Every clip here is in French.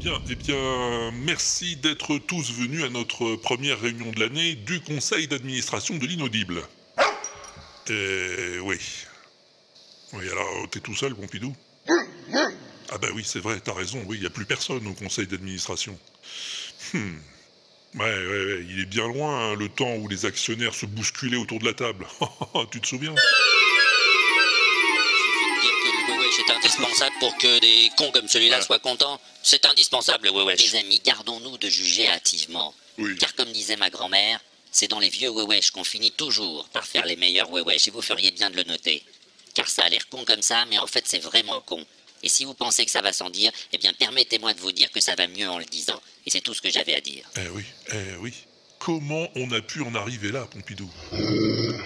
Bien, eh bien, merci d'être tous venus à notre première réunion de l'année du conseil d'administration de l'inaudible. Euh, oui. Oui, alors, t'es tout seul, Pompidou? Ah bah oui, c'est vrai, t'as raison, oui, il n'y a plus personne au conseil d'administration. Hmm. Ouais, ouais, ouais, il est bien loin, hein, le temps où les actionnaires se bousculaient autour de la table. tu te souviens? Que le wewesh est indispensable pour que des cons comme celui-là soient contents. C'est indispensable, le wewesh. Les amis, gardons-nous de juger hâtivement. Oui. Car comme disait ma grand-mère, c'est dans les vieux wewesh qu'on finit toujours par faire les meilleurs wewesh, et vous feriez bien de le noter. Car ça a l'air con comme ça, mais en fait c'est vraiment con. Et si vous pensez que ça va sans dire, eh bien permettez-moi de vous dire que ça va mieux en le disant. Et c'est tout ce que j'avais à dire. Eh oui, eh oui. Comment on a pu en arriver là, Pompidou?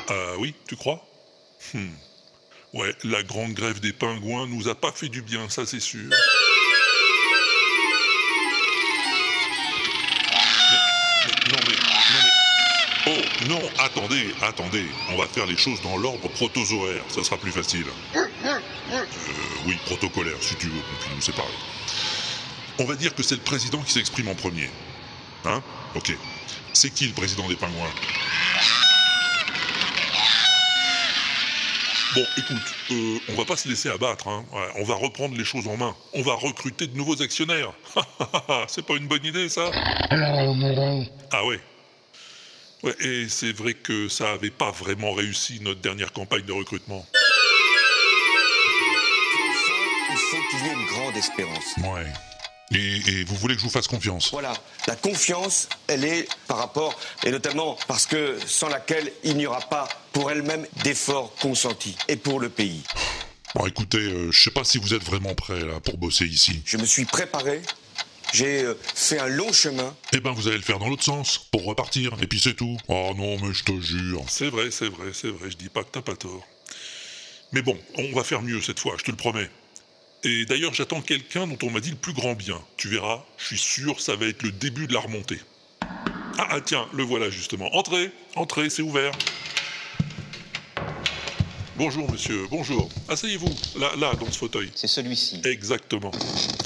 Ah oui, tu crois? Hmm. Ouais, la grande grève des pingouins nous a pas fait du bien, ça c'est sûr. Non mais, non mais... Oh non, attendez, attendez. On va faire les choses dans l'ordre protozoaire, ça sera plus facile. Euh, oui, protocolaire, si tu veux, Pompidou, c'est pareil. On va dire que c'est le président qui s'exprime en premier. Hein? Ok. C'est qui le président des pingouins? Bon, écoute, euh, on va pas se laisser abattre, hein. Ouais, on va reprendre les choses en main. On va recruter de nouveaux actionnaires. c'est pas une bonne idée, ça Ah ouais. Ouais, et c'est vrai que ça avait pas vraiment réussi notre dernière campagne de recrutement. Il faut qu'il y ait une grande espérance. Ouais. Et, et vous voulez que je vous fasse confiance? Voilà, la confiance, elle est par rapport, et notamment parce que sans laquelle il n'y aura pas pour elle-même d'efforts consentis, et pour le pays. Bon, écoutez, euh, je sais pas si vous êtes vraiment prêts là pour bosser ici. Je me suis préparé, j'ai euh, fait un long chemin, Eh ben, vous allez le faire dans l'autre sens, pour repartir, et puis c'est tout. Oh non, mais je te jure. C'est vrai, c'est vrai, c'est vrai, je dis pas que t'as pas tort. Mais bon, on va faire mieux cette fois, je te le promets. Et d'ailleurs, j'attends quelqu'un dont on m'a dit le plus grand bien. Tu verras, je suis sûr, ça va être le début de la remontée. Ah, ah, tiens, le voilà justement. Entrez, entrez, c'est ouvert. Bonjour monsieur, bonjour. Asseyez-vous, là, là, dans ce fauteuil. C'est celui-ci. Exactement.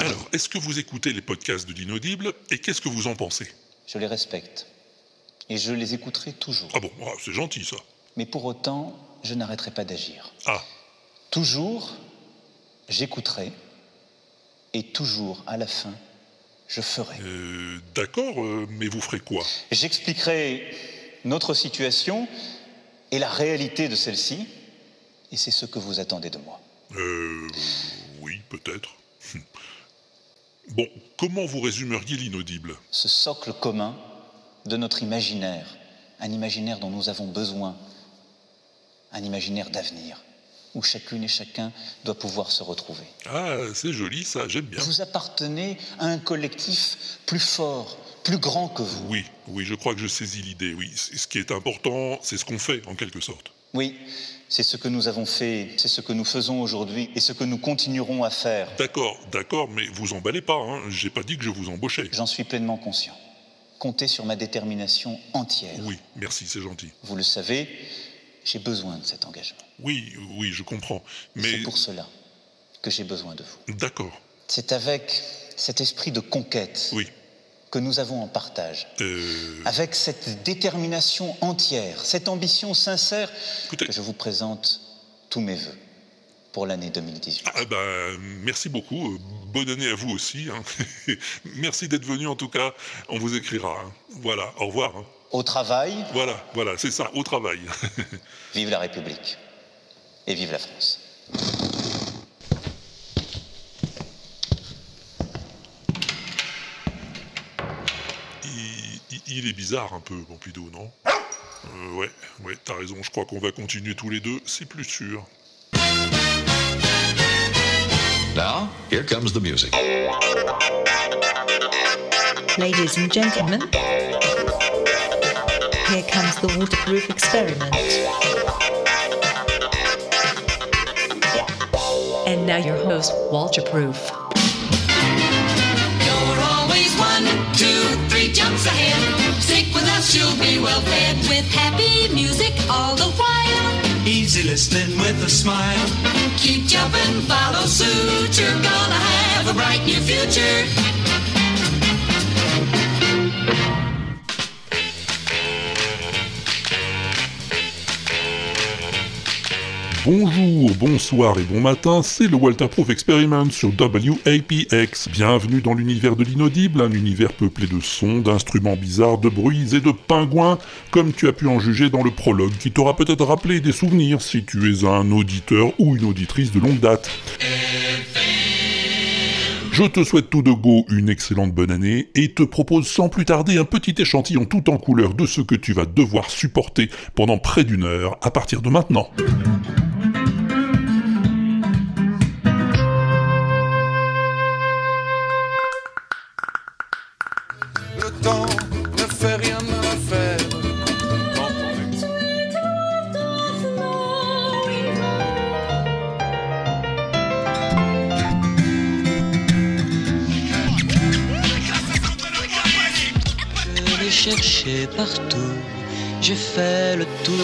Alors, est-ce que vous écoutez les podcasts de l'inaudible et qu'est-ce que vous en pensez? Je les respecte. Et je les écouterai toujours. Ah bon, ah, c'est gentil ça. Mais pour autant, je n'arrêterai pas d'agir. Ah, Toujours, j'écouterai. Et toujours, à la fin, je ferai. euh, d'accord, euh, mais vous ferez quoi? J'expliquerai notre situation et la réalité de celle-ci. Et c'est ce que vous attendez de moi. Euh, oui, peut-être. Bon, comment vous résumeriez l'inaudible? Ce socle commun de notre imaginaire. Un imaginaire dont nous avons besoin. Un imaginaire d'avenir. Où chacune et chacun doit pouvoir se retrouver. Ah, c'est joli ça, j'aime bien. Vous appartenez à un collectif plus fort, plus grand que vous. Oui, oui, je crois que je saisis l'idée, oui. Ce qui est important, c'est ce qu'on fait, en quelque sorte. Oui, c'est ce que nous avons fait, c'est ce que nous faisons aujourd'hui et ce que nous continuerons à faire. D'accord, d'accord, mais vous emballez pas, hein. J'ai pas dit que je vous embauchais. J'en suis pleinement conscient. Comptez sur ma détermination entière. Oui, merci, c'est gentil. Vous le savez, j'ai besoin de cet engagement. Oui, oui, je comprends. C'est Mais. pour cela que j'ai besoin de vous. D'accord, C'est avec cet esprit de conquête oui. que nous avons en partage. Euh, Avec cette détermination entière, cette ambition sincère, Écoutez- que je vous présente tous mes voeux pour l'année 2018. Ah bah, merci beaucoup. Euh, Bonne année à vous aussi. hein. merci d'être venu en tout cas. On vous écrira. hein. Voilà, au revoir. hein. Au travail, Voilà, voilà, c'est ça, au travail. vive la République et vive la France. il, est bizarre un peu, Pompidou, non? Euh, Ouais, ouais, t'as raison. Je crois qu'on va continuer tous les deux. C'est plus sûr. Now, here comes the music. Ladies and gentlemen, here comes the waterproof experiment. And now your host, Walter Proof. You're always one, two, three jumps ahead. Stick with us, you'll be well fed. With happy music all the while. Easy listening with a smile. Keep jumping, follow suit. You're gonna have a bright new future. Bonjour, bonsoir et bon matin, c'est le Walterproof Experiment sur WAPX. Bienvenue dans l'univers de l'inaudible, un univers peuplé de sons, d'instruments bizarres, de bruits et de pingouins, comme tu as pu en juger dans le prologue qui t'aura peut-être rappelé des souvenirs si tu es un auditeur ou une auditrice de longue date. Je te souhaite tout de go une excellente bonne année et te propose sans plus tarder un petit échantillon tout en couleur de ce que tu vas devoir supporter pendant près d'une heure à partir de maintenant. Temps ne fait rien à l'affaire. Quand on est Je l'ai cherché partout, j'ai fait le tour.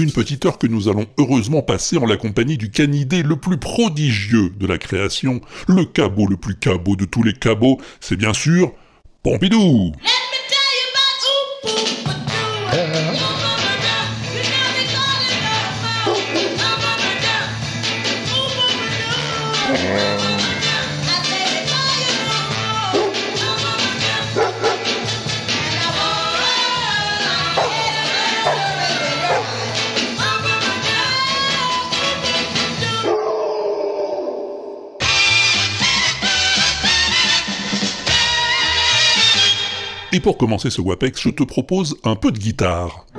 Une petite heure que nous allons heureusement passer en la compagnie du canidé le plus prodigieux de la création, le cabot le plus cabot de tous les cabots, c'est bien sûr Pompidou Et pour commencer ce WAPEX, je te propose un peu de guitare.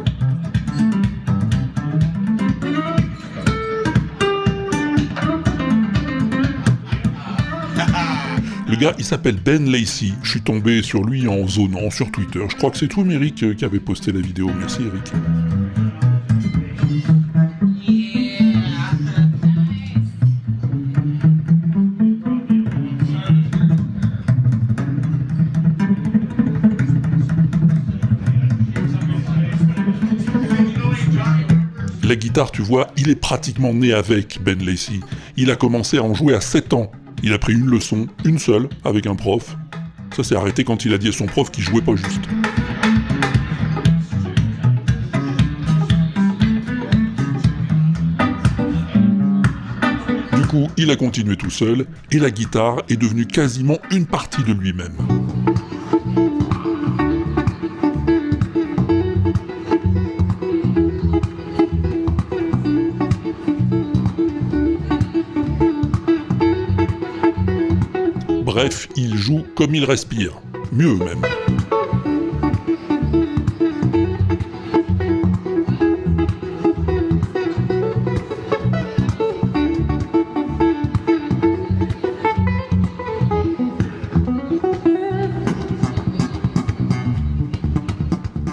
Le gars, il s'appelle Ben Lacey. Je suis tombé sur lui en zonant sur Twitter. Je crois que c'est toi, Eric, euh, qui avait posté la vidéo. Merci, Eric. Guitare, tu vois, il est pratiquement né avec Ben Lacey. Il a commencé à en jouer à 7 ans. Il a pris une leçon, une seule, avec un prof. Ça s'est arrêté quand il a dit à son prof qu'il jouait pas juste. Du coup, il a continué tout seul, et la guitare est devenue quasiment une partie de lui-même. Bref, il joue comme il respire. Mieux même.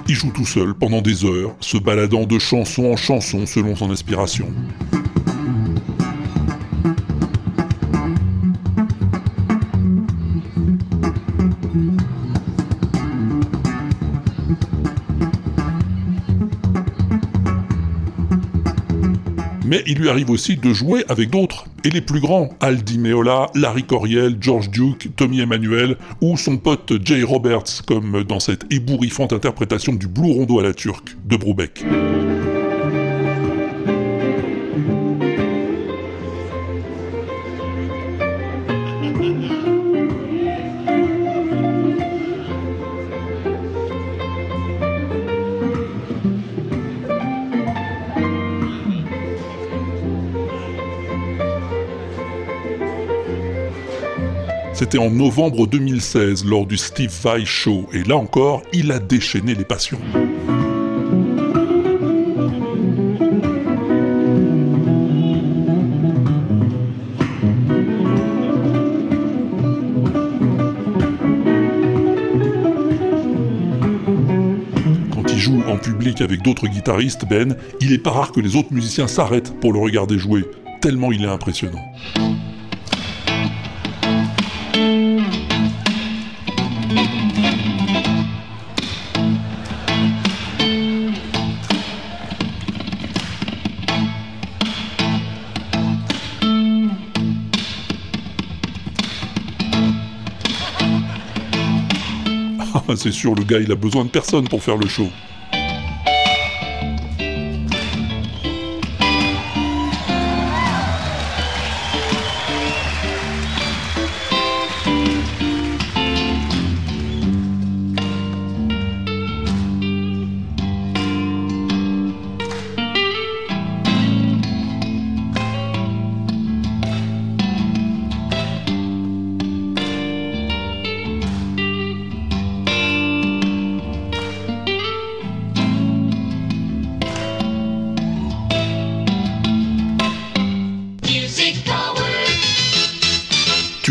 Il joue tout seul pendant des heures, se baladant de chanson en chanson selon son inspiration. Mais il lui arrive aussi de jouer avec d'autres, et les plus grands, Al Di Meola, Larry Coryell, George Duke, Tommy Emmanuel, ou son pote Jay Roberts, comme dans cette ébouriffante interprétation du Blue Rondo à la turque de Brubeck. C'était en novembre 2016 lors du Steve Vai Show, et là encore, il a déchaîné les passions. Quand il joue en public avec d'autres guitaristes, Ben, il est pas rare que les autres musiciens s'arrêtent pour le regarder jouer, tellement il est impressionnant. C'est sûr, le gars, il a besoin de personne pour faire le show.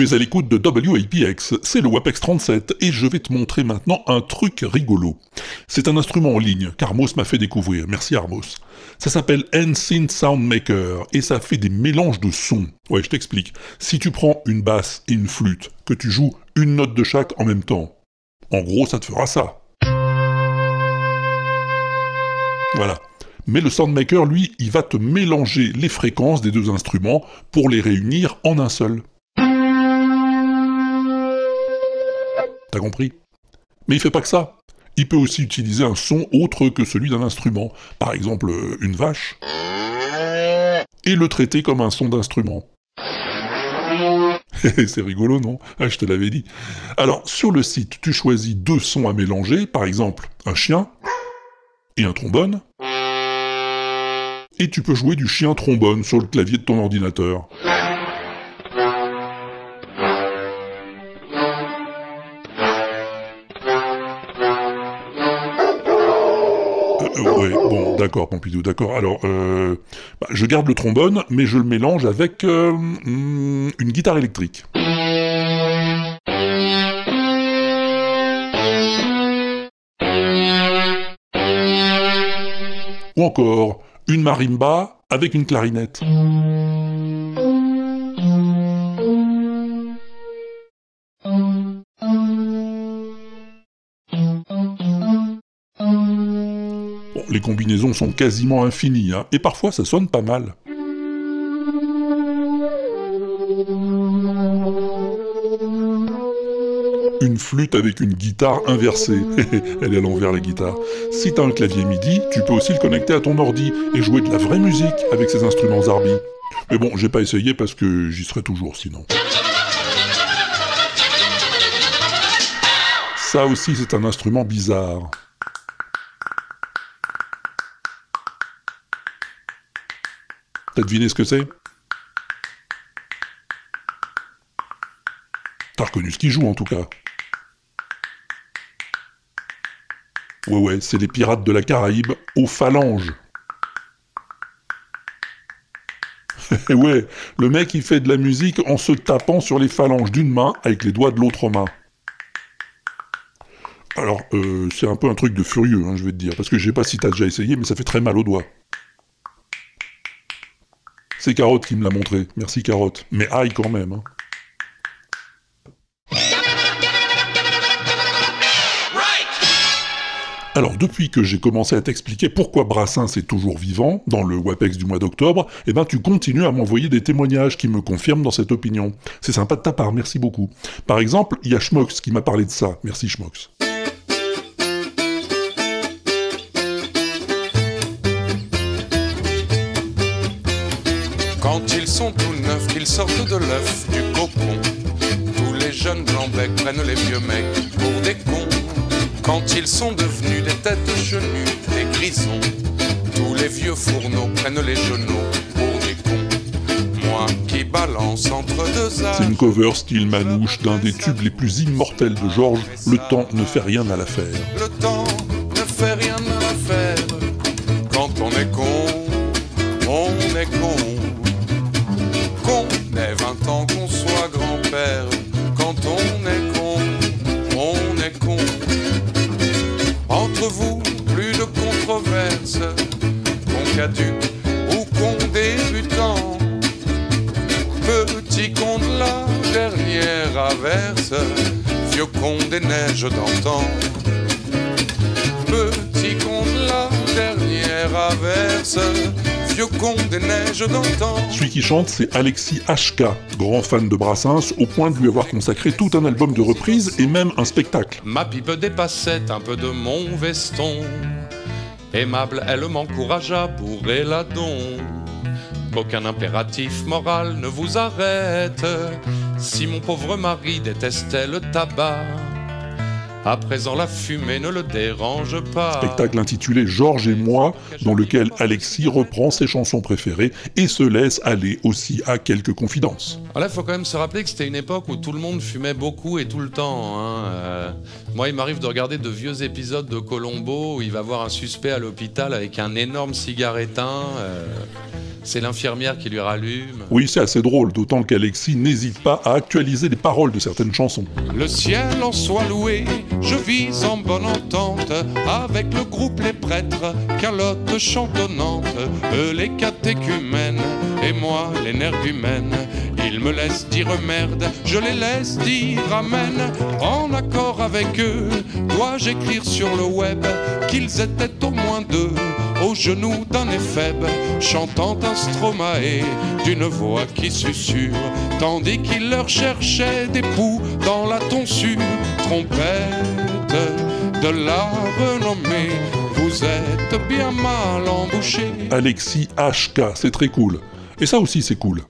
Es à l'écoute de WAPX, c'est le WAPEX 37, et je vais te montrer maintenant un truc rigolo. C'est un instrument en ligne qu'Armos m'a fait découvrir, merci Armos. Ça s'appelle NSYNC Soundmaker, et ça fait des mélanges de sons. Ouais, je t'explique. Si tu prends une basse et une flûte, que tu joues une note de chaque en même temps, en gros, ça te fera ça. Voilà. Mais le Soundmaker, lui, il va te mélanger les fréquences des deux instruments pour les réunir en un seul. T'as compris? Mais il fait pas que ça. Il peut aussi utiliser un son autre que celui d'un instrument, par exemple euh, une vache, et le traiter comme un son d'instrument. C'est rigolo, non? Ah, je te l'avais dit. Alors, sur le site, tu choisis deux sons à mélanger, par exemple un chien et un trombone, et tu peux jouer du chien trombone sur le clavier de ton ordinateur. D'accord, Pompidou, d'accord. Alors, euh, bah, je garde le trombone, mais je le mélange avec euh, hmm, une guitare électrique. Ou encore, une marimba avec une clarinette. Les combinaisons sont quasiment infinies, hein, et parfois ça sonne pas mal. Une flûte avec une guitare inversée. Elle est à l'envers la guitare. Si t'as un clavier MIDI, tu peux aussi le connecter à ton ordi et jouer de la vraie musique avec ces instruments Zarbi. Mais bon, j'ai pas essayé parce que j'y serais toujours sinon. Ça aussi, c'est un instrument bizarre. T'as deviné ce que c'est? T'as reconnu ce qu'il joue en tout cas. Ouais ouais, c'est les pirates de la Caraïbe aux phalanges. ouais, le mec il fait de la musique en se tapant sur les phalanges d'une main avec les doigts de l'autre main. Alors, euh, c'est un peu un truc de furieux, hein, je vais te dire, parce que je sais pas si t'as déjà essayé, mais ça fait très mal aux doigts. C'est Carotte qui me l'a montré, merci Carotte. Mais aïe quand même. Hein. Alors, depuis que j'ai commencé à t'expliquer pourquoi Brassens est toujours vivant, dans le WAPEX du mois d'octobre, eh ben tu continues à m'envoyer des témoignages qui me confirment dans cette opinion. C'est sympa de ta part, merci beaucoup. Par exemple, il y a Schmox qui m'a parlé de ça. Merci Schmox. Quand ils sont tout neufs, qu'ils sortent de l'œuf du cocon. Tous les jeunes blancs becs prennent les vieux mecs pour des cons. Quand ils sont devenus des têtes chenues, des grisons. Tous les vieux fourneaux prennent les genoux pour des cons. Moi qui balance entre deux âges. C'est une cover style manouche d'un des tubes les plus immortels de Georges, Le temps ne fait rien à l'affaire. Celui qui chante, c'est Alexis HK, grand fan de Brassens, au point de lui avoir consacré tout un album de reprises et même un spectacle. Ma pipe dépassait un peu de mon veston. Aimable, elle m'encourage à bourrer la don. Qu'aucun impératif moral ne vous arrête. Si mon pauvre mari détestait le tabac, à présent la fumée ne le dérange pas. Spectacle intitulé Georges et moi, dans lequel Alexis reprend ses chansons préférées et se laisse aller aussi à quelques confidences. Alors là, il faut quand même se rappeler que c'était une époque où tout le monde fumait beaucoup et tout le temps. hein. Euh, moi, il m'arrive de regarder de vieux épisodes de Colombo où il va voir un suspect à l'hôpital avec un énorme cigare éteint. euh, c'est l'infirmière qui lui rallume. Oui, c'est assez drôle, d'autant qu'Alexis n'hésite pas à actualiser les paroles de certaines chansons. Le ciel en soit loué, je vis en bonne entente avec le groupe Les Prêtres, calotte chantonnante, eux les catéchumènes et moi l'énergumène. Ils me laissent dire merde, je les laisse dire amen. En accord avec eux, dois-je écrire sur le web qu'ils étaient au moins deux au genou d'un éphèbe, chantant un stromae d'une voix qui susurre, tandis qu'il leur cherchait des poux dans la tonsure, trompette de la renommée. Vous êtes bien mal embouché. Alexis HK, c'est très cool. Et ça aussi, c'est cool.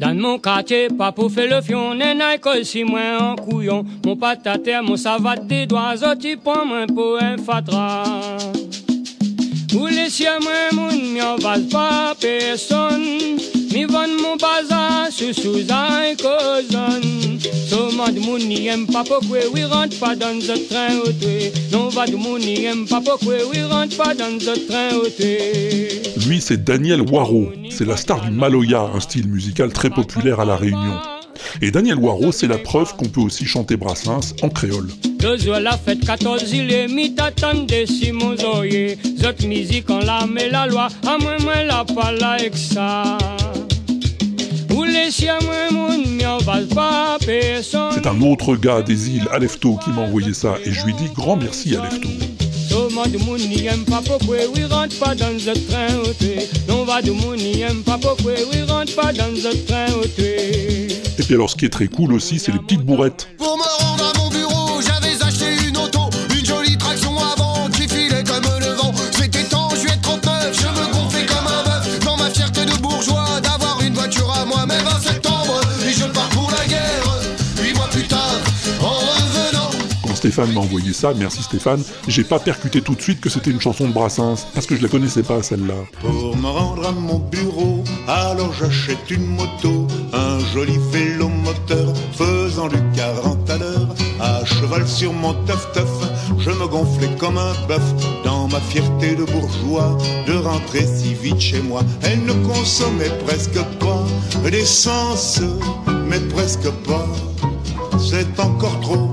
Dans mon quartier, pas pour faire le fion, n'est que si moi en couillon. Mon patate, mon savate des doigts, tu prends moi pour un fatra. Ou les cieux, moi, mon m'en va pas personne. Mi aime pas pourquoi rentre pas dans train. Non aime pas pourquoi rentre pas dans train. Lui, c'est Daniel Waro. C'est la star du Maloya, un style musical très populaire à La Réunion. Et Daniel Waro, c'est la preuve qu'on peut aussi chanter Brassens en créole. Deux jours la fête 14 il est mis t'attendre Simon Zoye Zot musique on la met la loi À moi moi la pas la avec C'est un autre gars des îles, Alefto, qui m'a envoyé ça. Et je lui dis grand merci, Alefto. Et puis alors, ce qui est très cool aussi, c'est les petites bourrettes. Pour me Stéphane m'a envoyé ça, merci Stéphane, j'ai pas percuté tout de suite que c'était une chanson de Brassens, parce que je la connaissais pas celle-là. Pour me rendre à mon bureau, alors j'achète une moto, un joli vélo moteur faisant du 40 à l'heure. À cheval sur mon teuf-teuf, je me gonflais comme un bœuf dans ma fierté de bourgeois de rentrer si vite chez moi. Elle ne consommait presque pas d'essence, mais presque pas. C'est encore trop.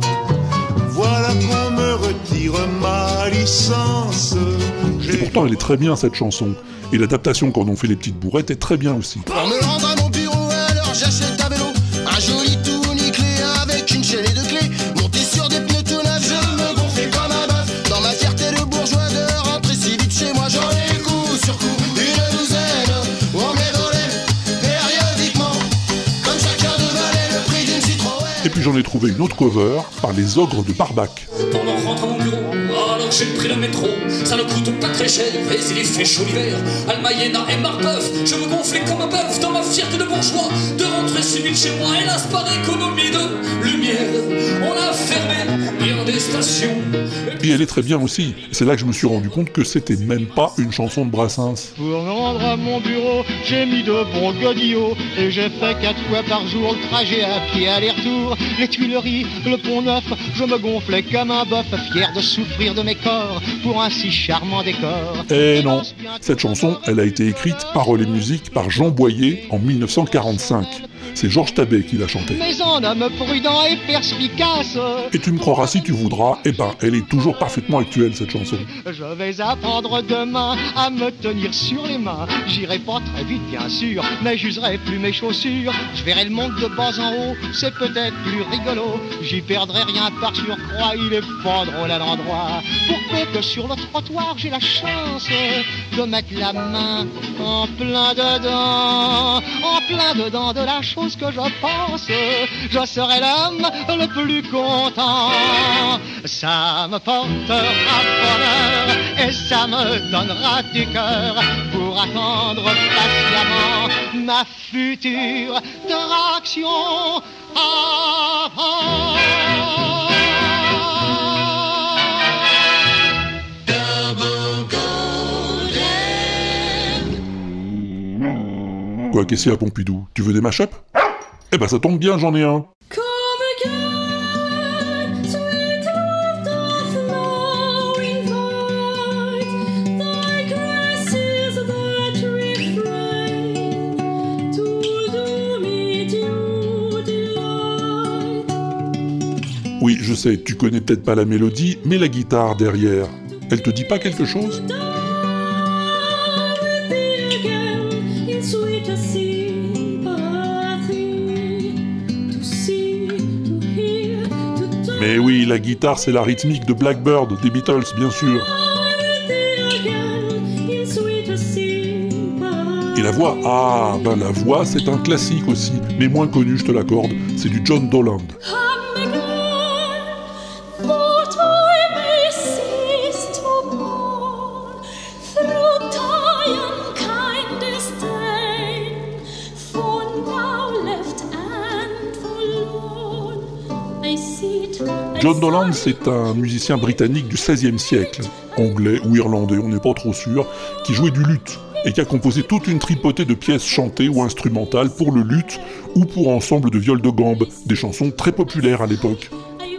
Pourtant, elle est très bien cette chanson. Et l'adaptation qu'en ont fait les petites bourrettes est très bien aussi. Pour me rendre à mon bureau, alors j'achète un vélo, un joli tout nickelé avec une chaîne et deux clés. Monté sur des pneus tout neufs, je me gonflais comme un bœuf. Dans ma fierté de bourgeois de rentrer si vite chez moi, j'en ai coup sur coup une douzaine. On met volé périodiquement, comme chacun devalait le prix d'une Citroën. Et puis j'en ai trouvé une autre cover par les ogres de Barbac. J'ai pris le métro. Ça ne coûte pas très cher, et il y fait chaud l'hiver. Almayena et Marbeuf, je me gonflais comme un bœuf dans ma fierté de bourgeois. De rentrer si chez moi, hélas par économie de lumière. On a fermé bien des stations. Et elle est très bien aussi. C'est là que je me suis rendu compte que c'était même pas une chanson de Brassens. Pour me rendre à mon bureau, j'ai mis de bons godillots et j'ai fait quatre fois par jour le trajet à pied aller-retour. Les Tuileries, le Pont Neuf, je me gonflais comme un bœuf, fier de souffrir de mes corps pour un si charmant décor. Eh non, cette chanson, elle a été écrite, paroles et musique, par Jean Boyer en 1945. C'est Georges Tabet qui l'a chantée. Mais en homme prudent et perspicace, Et tu me croiras si tu voudras, eh ben, elle est toujours parfaitement actuelle cette chanson. je vais apprendre demain à me tenir sur les mains. J'irai pas très vite, bien sûr, mais j'userai plus mes chaussures. Je verrai le monde de bas en haut, c'est peut-être plus rigolo. J'y perdrai rien par surcroît, il est pas drôle à l'endroit. Pour peu que sur le trottoir, j'ai la chance de mettre la main en plein dedans, en plein dedans de la chose que je pense. Je serai l'homme le plus content. Ça me portera bonheur et ça me donnera du cœur pour attendre patiemment ma future traction avant. Quoi, qu'est-ce qu'il y a, Pompidou? Tu veux des mashups? Ben, ça tombe bien, j'en ai un. Oui, je sais, tu connais peut-être pas la mélodie, mais la guitare derrière, elle te dit pas quelque chose? Oui, la guitare, c'est la rythmique de Blackbird, des Beatles, bien sûr. Et la voix? Ah, ben la voix, c'est un classique aussi, mais moins connu, je te l'accorde. C'est du John Doland. John Dolan, c'est un musicien britannique du XVIe siècle, anglais ou irlandais, on n'est pas trop sûr, qui jouait du luth et qui a composé toute une tripotée de pièces chantées ou instrumentales pour le luth ou pour ensemble de viols de gambe, des chansons très populaires à l'époque.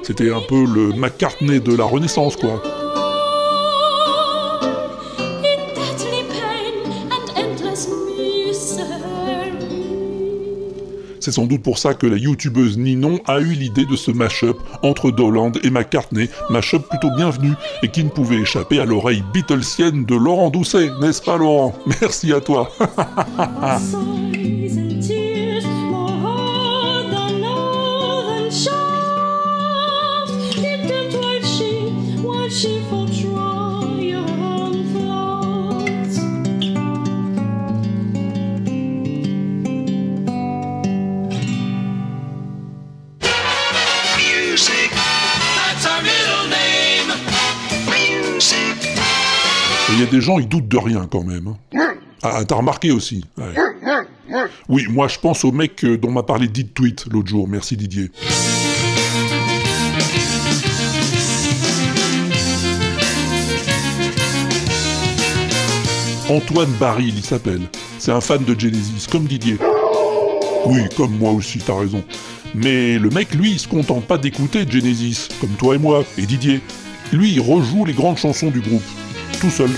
C'était un peu le McCartney de la Renaissance, quoi. C'est sans doute pour ça que la youtubeuse Ninon a eu l'idée de ce mash-up entre Doland et McCartney, mash-up plutôt bienvenu et qui ne pouvait échapper à l'oreille Beatlesienne de Laurent Doucet, n'est-ce pas Laurent? Merci à toi des gens, ils doutent de rien quand même. hein. Ah, t'as remarqué aussi. Oui, moi je pense au mec euh, dont m'a parlé Did Tweet l'autre jour, merci Didier. Antoine Baril, il s'appelle. C'est un fan de Genesis, comme Didier. Oui, comme moi aussi, t'as raison. Mais le mec, lui, il se contente pas d'écouter Genesis, comme toi et moi, et Didier. Lui, il rejoue les grandes chansons du groupe, tout seul.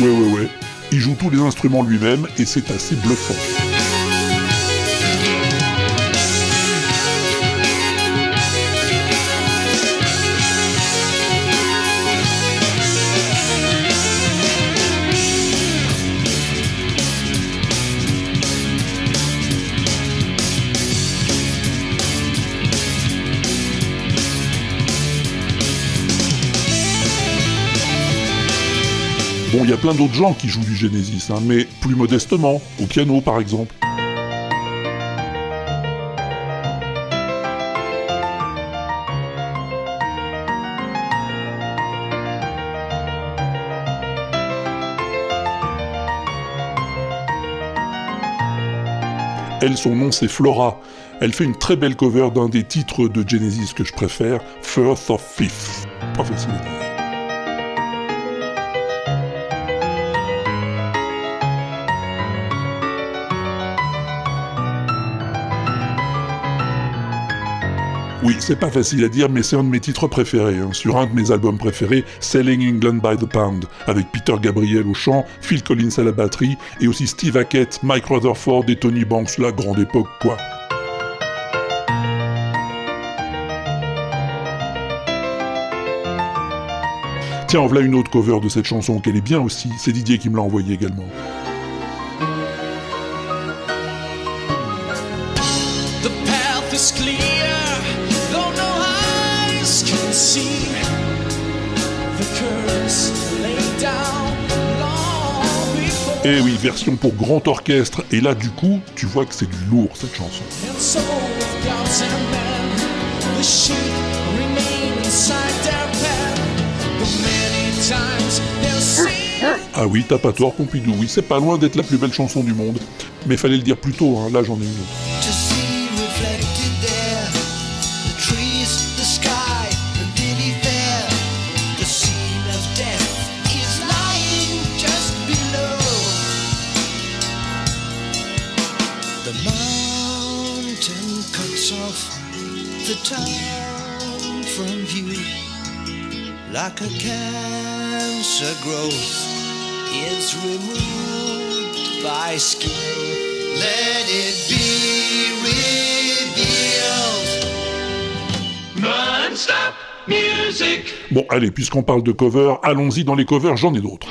Ouais, ouais, ouais. Il joue tous les instruments lui-même et c'est assez bluffant. Il y a plein d'autres gens qui jouent du Genesis, hein, mais plus modestement, au piano par exemple. Elle, son nom c'est Flora. Elle fait une très belle cover d'un des titres de Genesis que je préfère, First of Fifth. Pas facile. Oui, c'est pas facile à dire, mais c'est un de mes titres préférés, hein, sur un de mes albums préférés, Selling England by the Pound, avec Peter Gabriel au chant, Phil Collins à la batterie, et aussi Steve Hackett, Mike Rutherford et Tony Banks, la grande époque quoi. Tiens, en voilà une autre cover de cette chanson, qu'elle est bien aussi, c'est Didier qui me l'a envoyé également. Eh oui, version pour grand orchestre, et là du coup, tu vois que c'est du lourd cette chanson. Ah oui, t'as pas tort, Pompidou, oui, c'est pas loin d'être la plus belle chanson du monde. Mais fallait le dire plus tôt, hein, là j'en ai une autre. Like a cancer growth is removed by skill. Let it be revealed. Non-stop music. Bon, allez, puisqu'on parle de cover, allons-y dans les covers, j'en ai d'autres.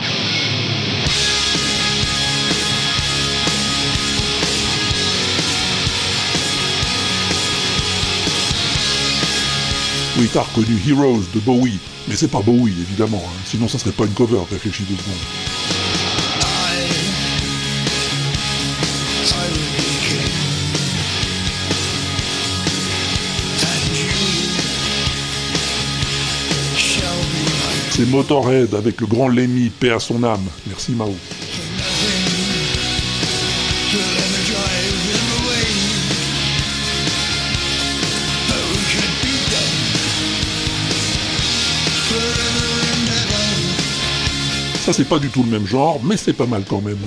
Oui, t'as reconnu Heroes de Bowie, mais c'est pas Bowie, évidemment, hein, sinon ça serait pas une cover, réfléchis deux secondes. C'est Motorhead avec le grand Lemmy, paix à son âme. Merci Mao. Ça c'est pas du tout le même genre, mais c'est pas mal quand même.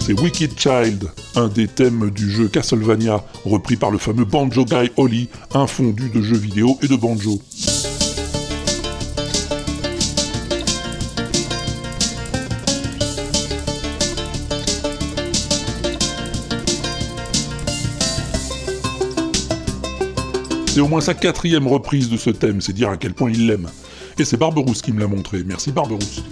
C'est Wicked Child, un des thèmes du jeu Castlevania, repris par le fameux Banjo Guy Holly, un fondu de jeux vidéo et de banjo. C'est au moins sa quatrième reprise de ce thème, c'est dire à quel point il l'aime. Et c'est Barberousse qui me l'a montré. Merci Barberousse.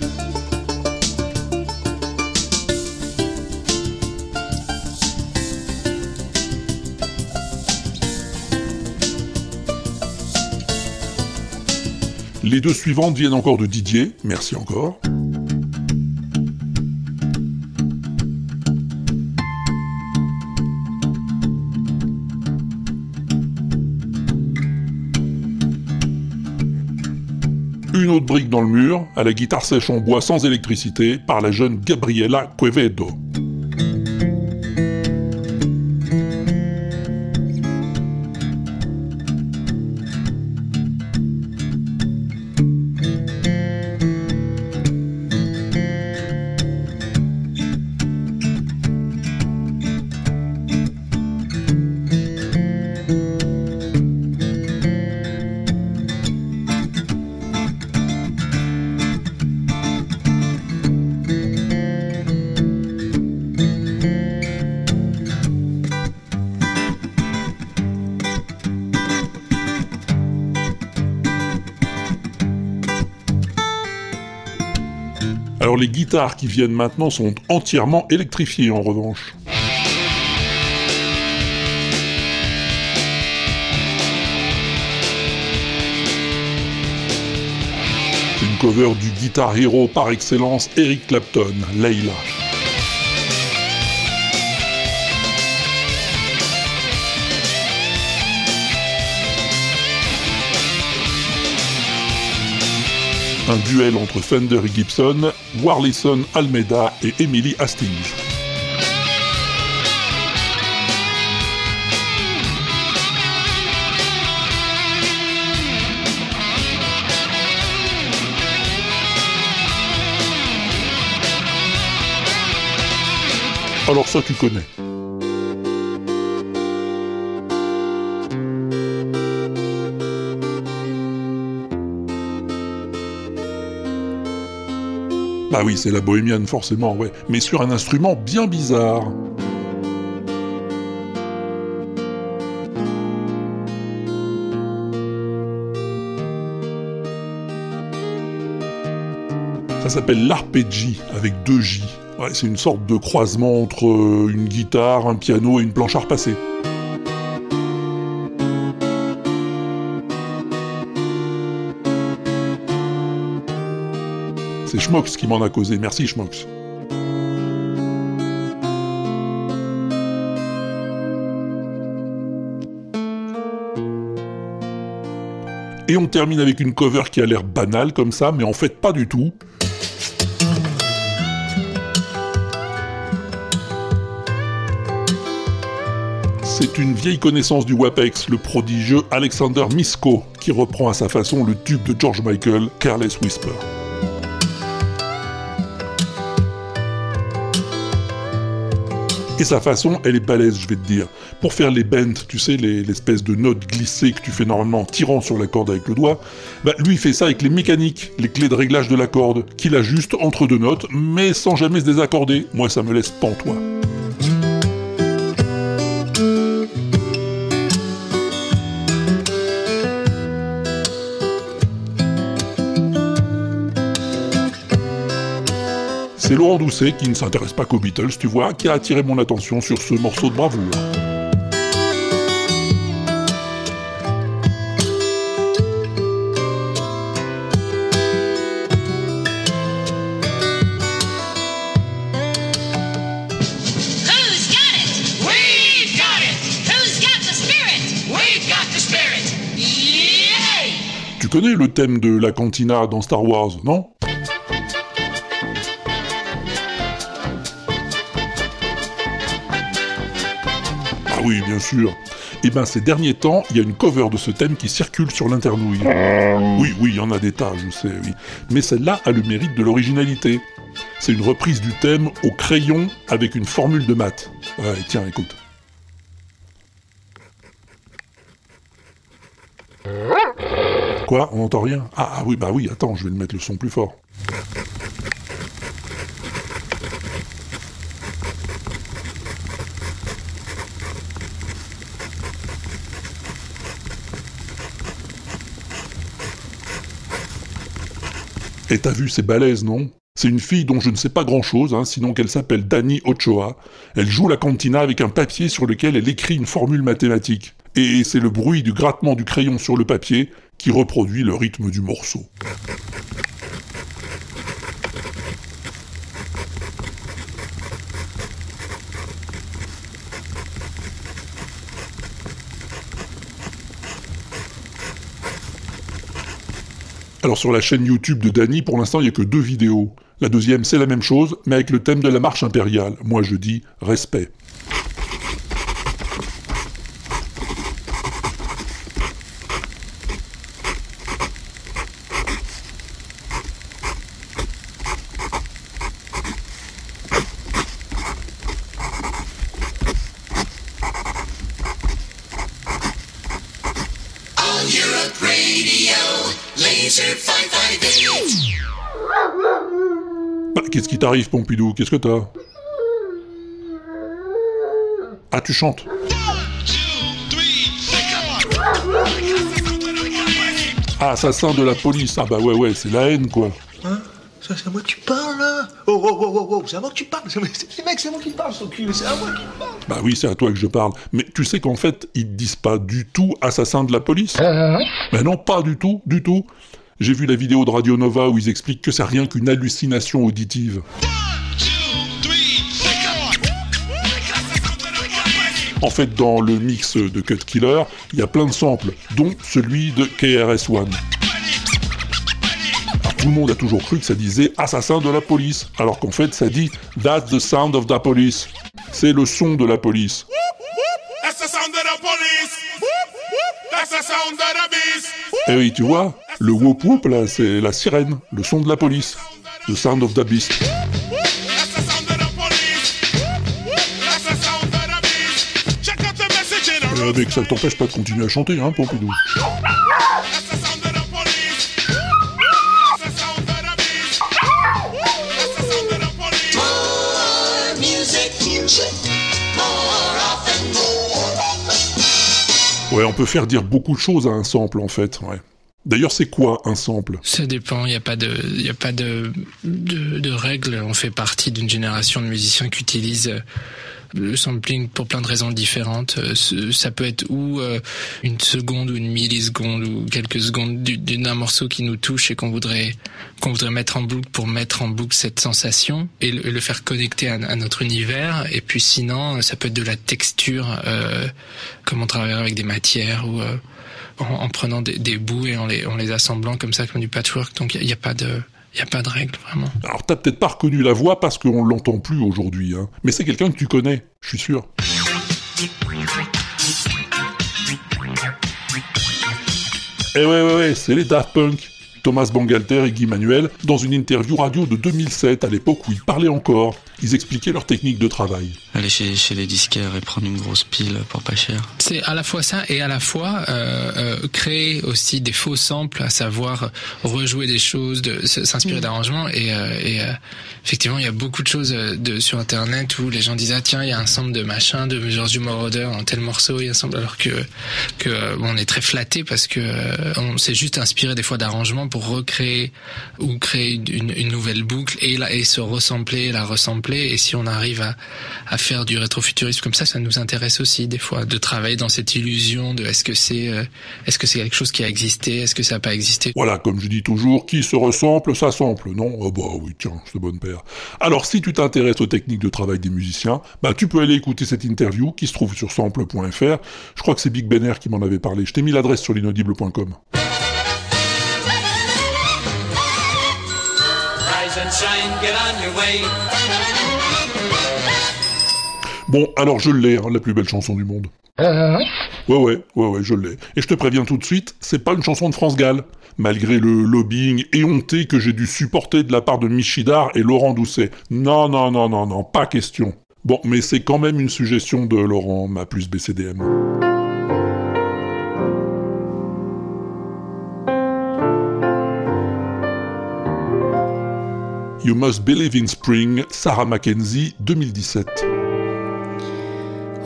Les deux suivantes viennent encore de Didier, merci encore. Une autre brique dans le mur, à la guitare sèche en bois sans électricité, par la jeune Gabriela Quevedo. Alors les guitares qui viennent maintenant sont entièrement électrifiées en revanche. C'est une cover du guitar hero par excellence Eric Clapton, Layla. Un duel entre Thunder et Gibson, Warlison Almeida et Emily Hastings. Alors ça tu connais. Bah oui, c'est la bohémienne, forcément, ouais. Mais sur un instrument bien bizarre. Ça s'appelle l'arpeggi avec deux J. C'est une sorte de croisement entre euh, une guitare, un piano et une planche à repasser. C'est Schmox qui m'en a causé. Merci Schmox. Et on termine avec une cover qui a l'air banale comme ça, mais en fait pas du tout. C'est une vieille connaissance du WAPEX, le prodigieux Alexander Misko, qui reprend à sa façon le tube de George Michael, Careless Whisper. Et sa façon, elle est balèze, je vais te dire. Pour faire les bends, tu sais, les- l'espèce de notes glissées que tu fais normalement en tirant sur la corde avec le doigt, bah, lui il fait ça avec les mécaniques, les clés de réglage de la corde, qu'il ajuste entre deux notes, mais sans jamais se désaccorder. Moi ça me laisse pantois. C'est Laurent Doucet, qui ne s'intéresse pas qu'aux Beatles, tu vois, qui a attiré mon attention sur ce morceau de bravoure. Tu connais le thème de la cantina dans Star Wars, non? Oui, bien sûr. Eh ben, ces derniers temps, il y a une cover de ce thème qui circule sur l'internouille. Oui, oui, il y en a des tas, je sais, oui. Mais celle-là a le mérite de l'originalité. C'est une reprise du thème au crayon avec une formule de maths. Ouais, tiens, écoute. Quoi? On n'entend rien? Ah, ah oui, bah oui, attends, je vais le mettre le son plus fort. Et t'as vu, c'est balèze, non? C'est une fille dont je ne sais pas grand-chose, hein, sinon qu'elle s'appelle Dani Ochoa. Elle joue la cantina avec un papier sur lequel elle écrit une formule mathématique. Et c'est le bruit du grattement du crayon sur le papier qui reproduit le rythme du morceau. Alors sur la chaîne YouTube de Dany, pour l'instant, il n'y a que deux vidéos. La deuxième, c'est la même chose, mais avec le thème de la marche impériale. Moi, je dis respect. T'arrive, Pompidou Qu'est-ce que t'as? Ah, tu chantes Ah, assassin de la police Ah bah ouais, ouais, c'est la haine, quoi. Hein? Ça, c'est à moi que tu parles, là? Oh, oh, oh, oh, oh, c'est à moi que tu parles C'est mec, c'est à moi qui parle, son cul, c'est à moi qui parle Bah oui, c'est à toi que je parle. Mais tu sais qu'en fait, ils disent pas du tout assassin de la police? Mais non, pas du tout, du tout. J'ai vu la vidéo de Radio Nova où ils expliquent que c'est rien qu'une hallucination auditive. En fait, dans le mix de Cut Killer, il y a plein de samples, dont celui de KRS-One. Alors, tout le monde a toujours cru que ça disait assassin de la police, alors qu'en fait ça dit That's the sound of the police. C'est le son de la police. That's the sound of the police. That's the sound of the beast. Et Eh oui, tu vois, le whoop whoop, là, c'est la sirène, le son de la police. The sound of the beast. Euh, mais que ça t'empêche pas de continuer à chanter, hein, Pompidou. Ouais, on peut faire dire beaucoup de choses à un sample en fait, ouais. D'ailleurs, c'est quoi un sample? Ça dépend, il n'y a pas, de, y a pas de, de, de règles. On fait partie d'une génération de musiciens qui utilisent euh, le sampling pour plein de raisons différentes. Euh, Ça peut être ou euh, une seconde ou une milliseconde ou quelques secondes du- d'un morceau qui nous touche et qu'on voudrait qu'on voudrait mettre en boucle pour mettre en boucle cette sensation et le, faire connecter à, à notre univers. Et puis sinon, ça peut être de la texture, euh, comme on travaille avec des matières ou euh, en, en prenant des, bouts et en les, assemblant comme ça, comme du patchwork. Donc il n'y a, pas de il pas de règle vraiment. Alors, t'as peut-être pas reconnu la voix parce qu'on l'entend plus aujourd'hui, hein. Mais c'est quelqu'un que tu connais, je suis sûr. Eh ouais, ouais, ouais, c'est les Daft Punk. Thomas Bangalter et Guy Manuel, dans une interview radio de 2007, à l'époque où ils parlaient encore. Ils expliquaient leur technique de travail. Aller chez, chez les disquaires et prendre une grosse pile pour pas cher. C'est à la fois ça et à la fois euh, euh, créer aussi des faux samples, à savoir rejouer des choses, de, s'inspirer d'arrangements. Et, euh, et euh, effectivement, il y a beaucoup de choses de, sur Internet où les gens disent ah tiens, il y a un sample de machin, de George Moroder dans tel morceau, il y a un sample, alors que que bon, on est très flatté parce que euh, on s'est juste inspiré des fois d'arrangements recréer ou créer une, nouvelle boucle et la, et se ressembler, la ressembler. Et si on arrive à, faire du rétrofuturisme comme ça, ça nous intéresse aussi des fois de travailler dans cette illusion de est-ce que c'est euh, est-ce que c'est quelque chose qui a existé, est-ce que ça n'a pas existé? Voilà, comme je dis toujours, qui se ressemble, ça sample, non? Ah bah oui, tiens, c'est bonne paire. Alors, si tu t'intéresses aux techniques de travail des musiciens, bah tu peux aller écouter cette interview qui se trouve sur sample.fr. Je crois que c'est Big Ben Air qui m'en avait parlé. Je t'ai mis l'adresse sur l'inaudible.com. Rise and shine, get on your way. Bon, alors je l'ai, hein, la plus belle chanson du monde. Ouais, ouais, ouais, ouais, je l'ai. Et je te préviens tout de suite, c'est pas une chanson de France Gall. Malgré le lobbying éhonté que j'ai dû supporter de la part de Michidar et Laurent Doucet. Non, non, non, non, non, pas question. Bon, mais c'est quand même une suggestion de Laurent, ma plus BCDM. You Must Believe in Spring, Sarah Mackenzie, 2017.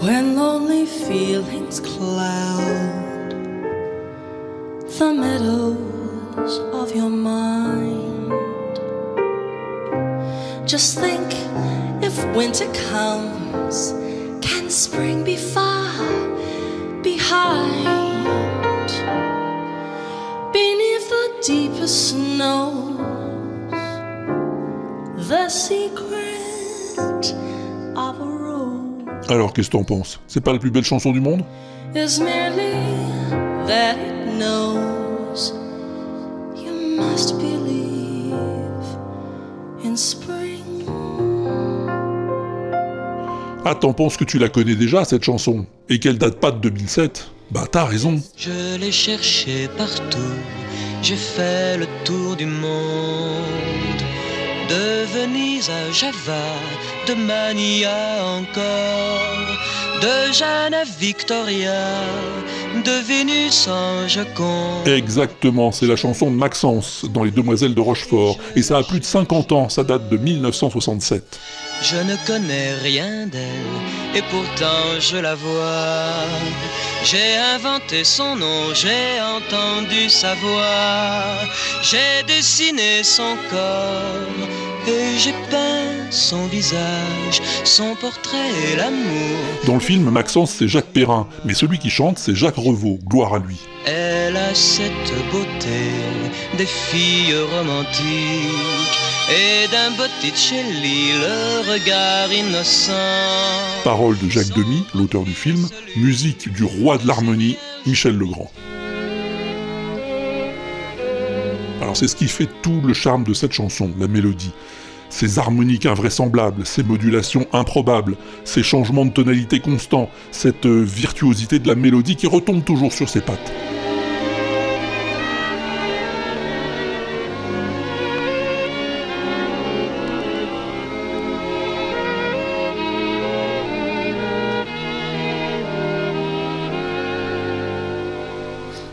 When lonely feelings cloud the meadows of your mind, just think if winter comes, can spring be far behind? Beneath the deepest snows, Alors, qu'est-ce que t'en penses? C'est pas la plus belle chanson du monde? Is merely that it knows you must believe in spring. Ah, t'en penses que tu la connais déjà, cette chanson? Et qu'elle date pas de 2007 Bah, t'as raison. Je l'ai cherché partout, j'ai fait le tour du monde. De Venise à Java, de Mania encore, de Jeanne à Victoria, de Vénus en Joconde. Exactement, c'est la chanson de Maxence dans Les Demoiselles de Rochefort. Et ça a plus de 50 ans, ça date de 1967. Je ne connais rien d'elle, et pourtant je la vois. J'ai inventé son nom, j'ai entendu sa voix, j'ai dessiné son corps, et j'ai peint son visage, son portrait et l'amour. Dans le film, Maxence, c'est Jacques Perrin, mais celui qui chante, c'est Jacques Revaux, gloire à lui. Elle a cette beauté des filles romantiques et d'un le regard innocent. Paroles de Jacques Demy, l'auteur du film, musique du roi de l'harmonie, Michel Legrand. Alors c'est ce qui fait tout le charme de cette chanson, la mélodie. Ces harmoniques invraisemblables, ces modulations improbables, ces changements de tonalité constants, cette euh, virtuosité de la mélodie qui retombe toujours sur ses pattes.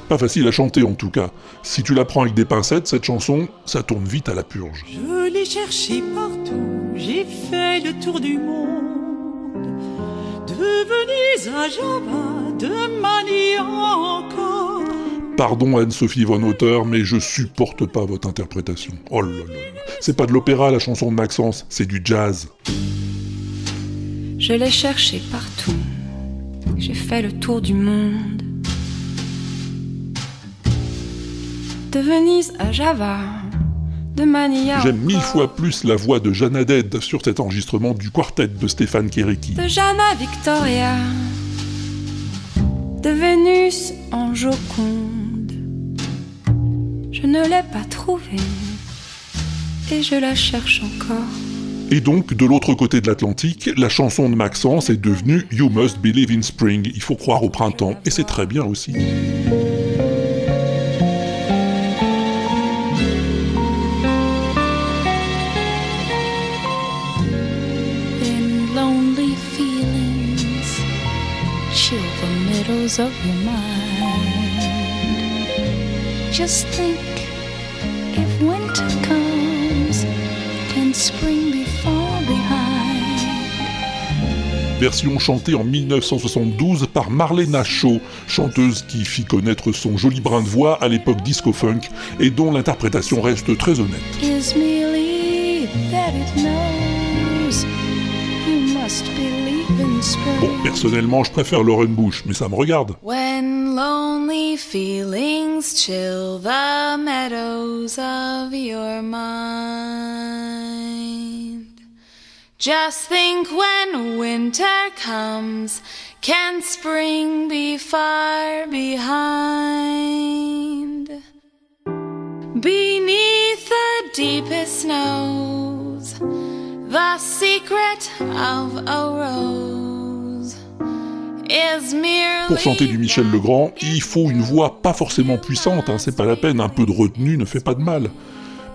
Pas facile à chanter en tout cas. Si tu la prends avec des pincettes, cette chanson, ça tourne vite à la purge. Je l'ai cherché partout, j'ai fait le tour du monde. De Venise à Java, de Manille encore. Pardon Anne-Sophie Von Auteur, mais je supporte pas votre interprétation. Oh là là là. C'est pas de l'opéra la chanson de Maxence, c'est du jazz. Je l'ai cherché partout. J'ai fait le tour du monde. De Venise à Java, de Manille à J'aime mille fois plus la voix de Jeanne Haddad sur cet enregistrement du quartet de Stéphane Kéréki. de à Victoria, de Vénus en Joconde. Je ne l'ai pas trouvée et je la cherche encore. Et donc, de l'autre côté de l'Atlantique, la chanson de Maxence est devenue You Must Believe in Spring, il faut croire au printemps, et c'est très bien aussi. Meadows of your mind just think if winter comes can spring be far behind Version chantée en 1972 par Marlena Shaw, chanteuse qui fit connaître son joli brin de voix à l'époque disco-funk et dont l'interprétation reste très honnête. is merely that it knows Bon, personnellement, je préfère Lauren Bush, mais ça me regarde. When lonely feelings chill the meadows of your mind. Just think when winter comes, can spring be far behind? Beneath the deepest snows, the secret of a rose. Pour chanter du Michel Legrand, il faut une voix pas forcément puissante, hein, c'est pas la peine, un peu de retenue ne fait pas de mal.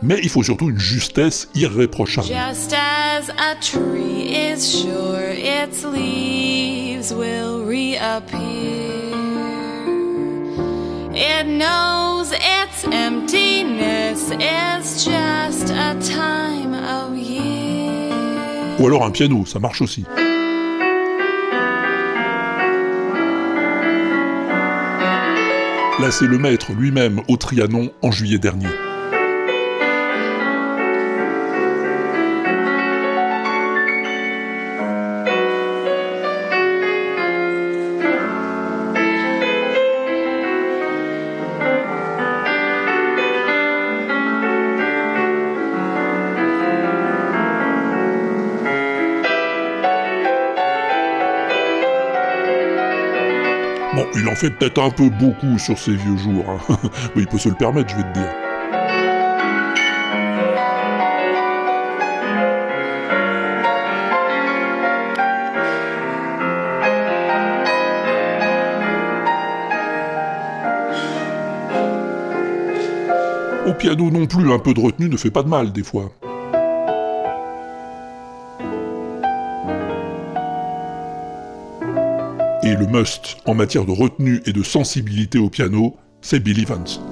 Mais il faut surtout une justesse irréprochable. Just as a tree is sure its leaves will reappear, it knows its emptiness is just a time of year. Ou alors un piano, ça marche aussi. Là, c'est le maître lui-même au Trianon en juillet dernier. Fait peut-être un peu beaucoup sur ses vieux jours, hein. mais il peut se le permettre, je vais te dire. Au piano non plus, un peu de retenue ne fait pas de mal des fois. Le must en matière de retenue et de sensibilité au piano, c'est Bill Evans.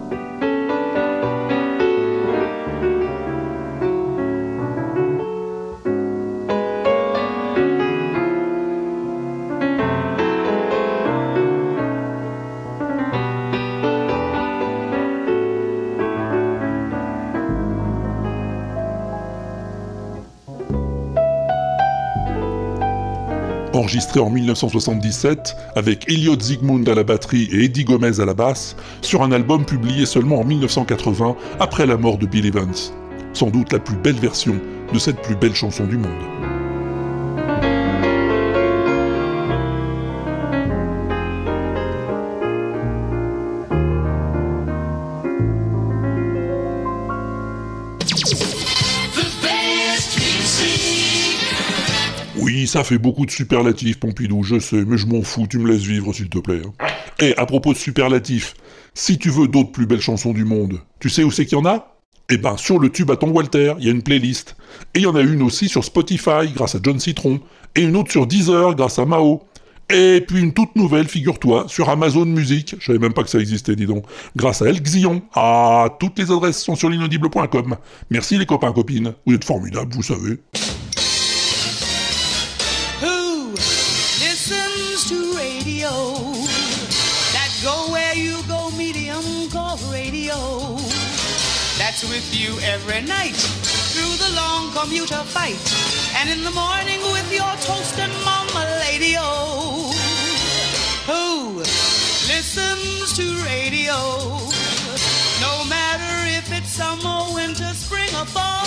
Enregistré en 1977 avec Elliot Zygmunt à la batterie et Eddie Gomez à la basse, sur un album publié seulement en 1980 après la mort de Bill Evans. Sans doute la plus belle version de cette plus belle chanson du monde. Ça fait beaucoup de superlatifs, Pompidou, je sais, mais je m'en fous, tu me laisses vivre, s'il te plaît. hein. Et à propos de superlatifs, si tu veux d'autres plus belles chansons du monde, tu sais où c'est qu'il y en a? Eh ben, sur le tube à ton Walter, il y a une playlist. Et il y en a une aussi sur Spotify, grâce à John Citron, et une autre sur Deezer, grâce à Mao. Et puis une toute nouvelle, figure-toi, sur Amazon Music. Je savais même pas que ça existait, dis donc. Grâce à El Xion. Ah, toutes les adresses sont sur l'inaudible.com. Merci les copains, copines. Vous êtes formidables, vous savez. That's with you every night through the long commuter fight. And in the morning with your toast and mama lady oh. Who listens to radio? No matter if it's summer, winter, spring, or fall.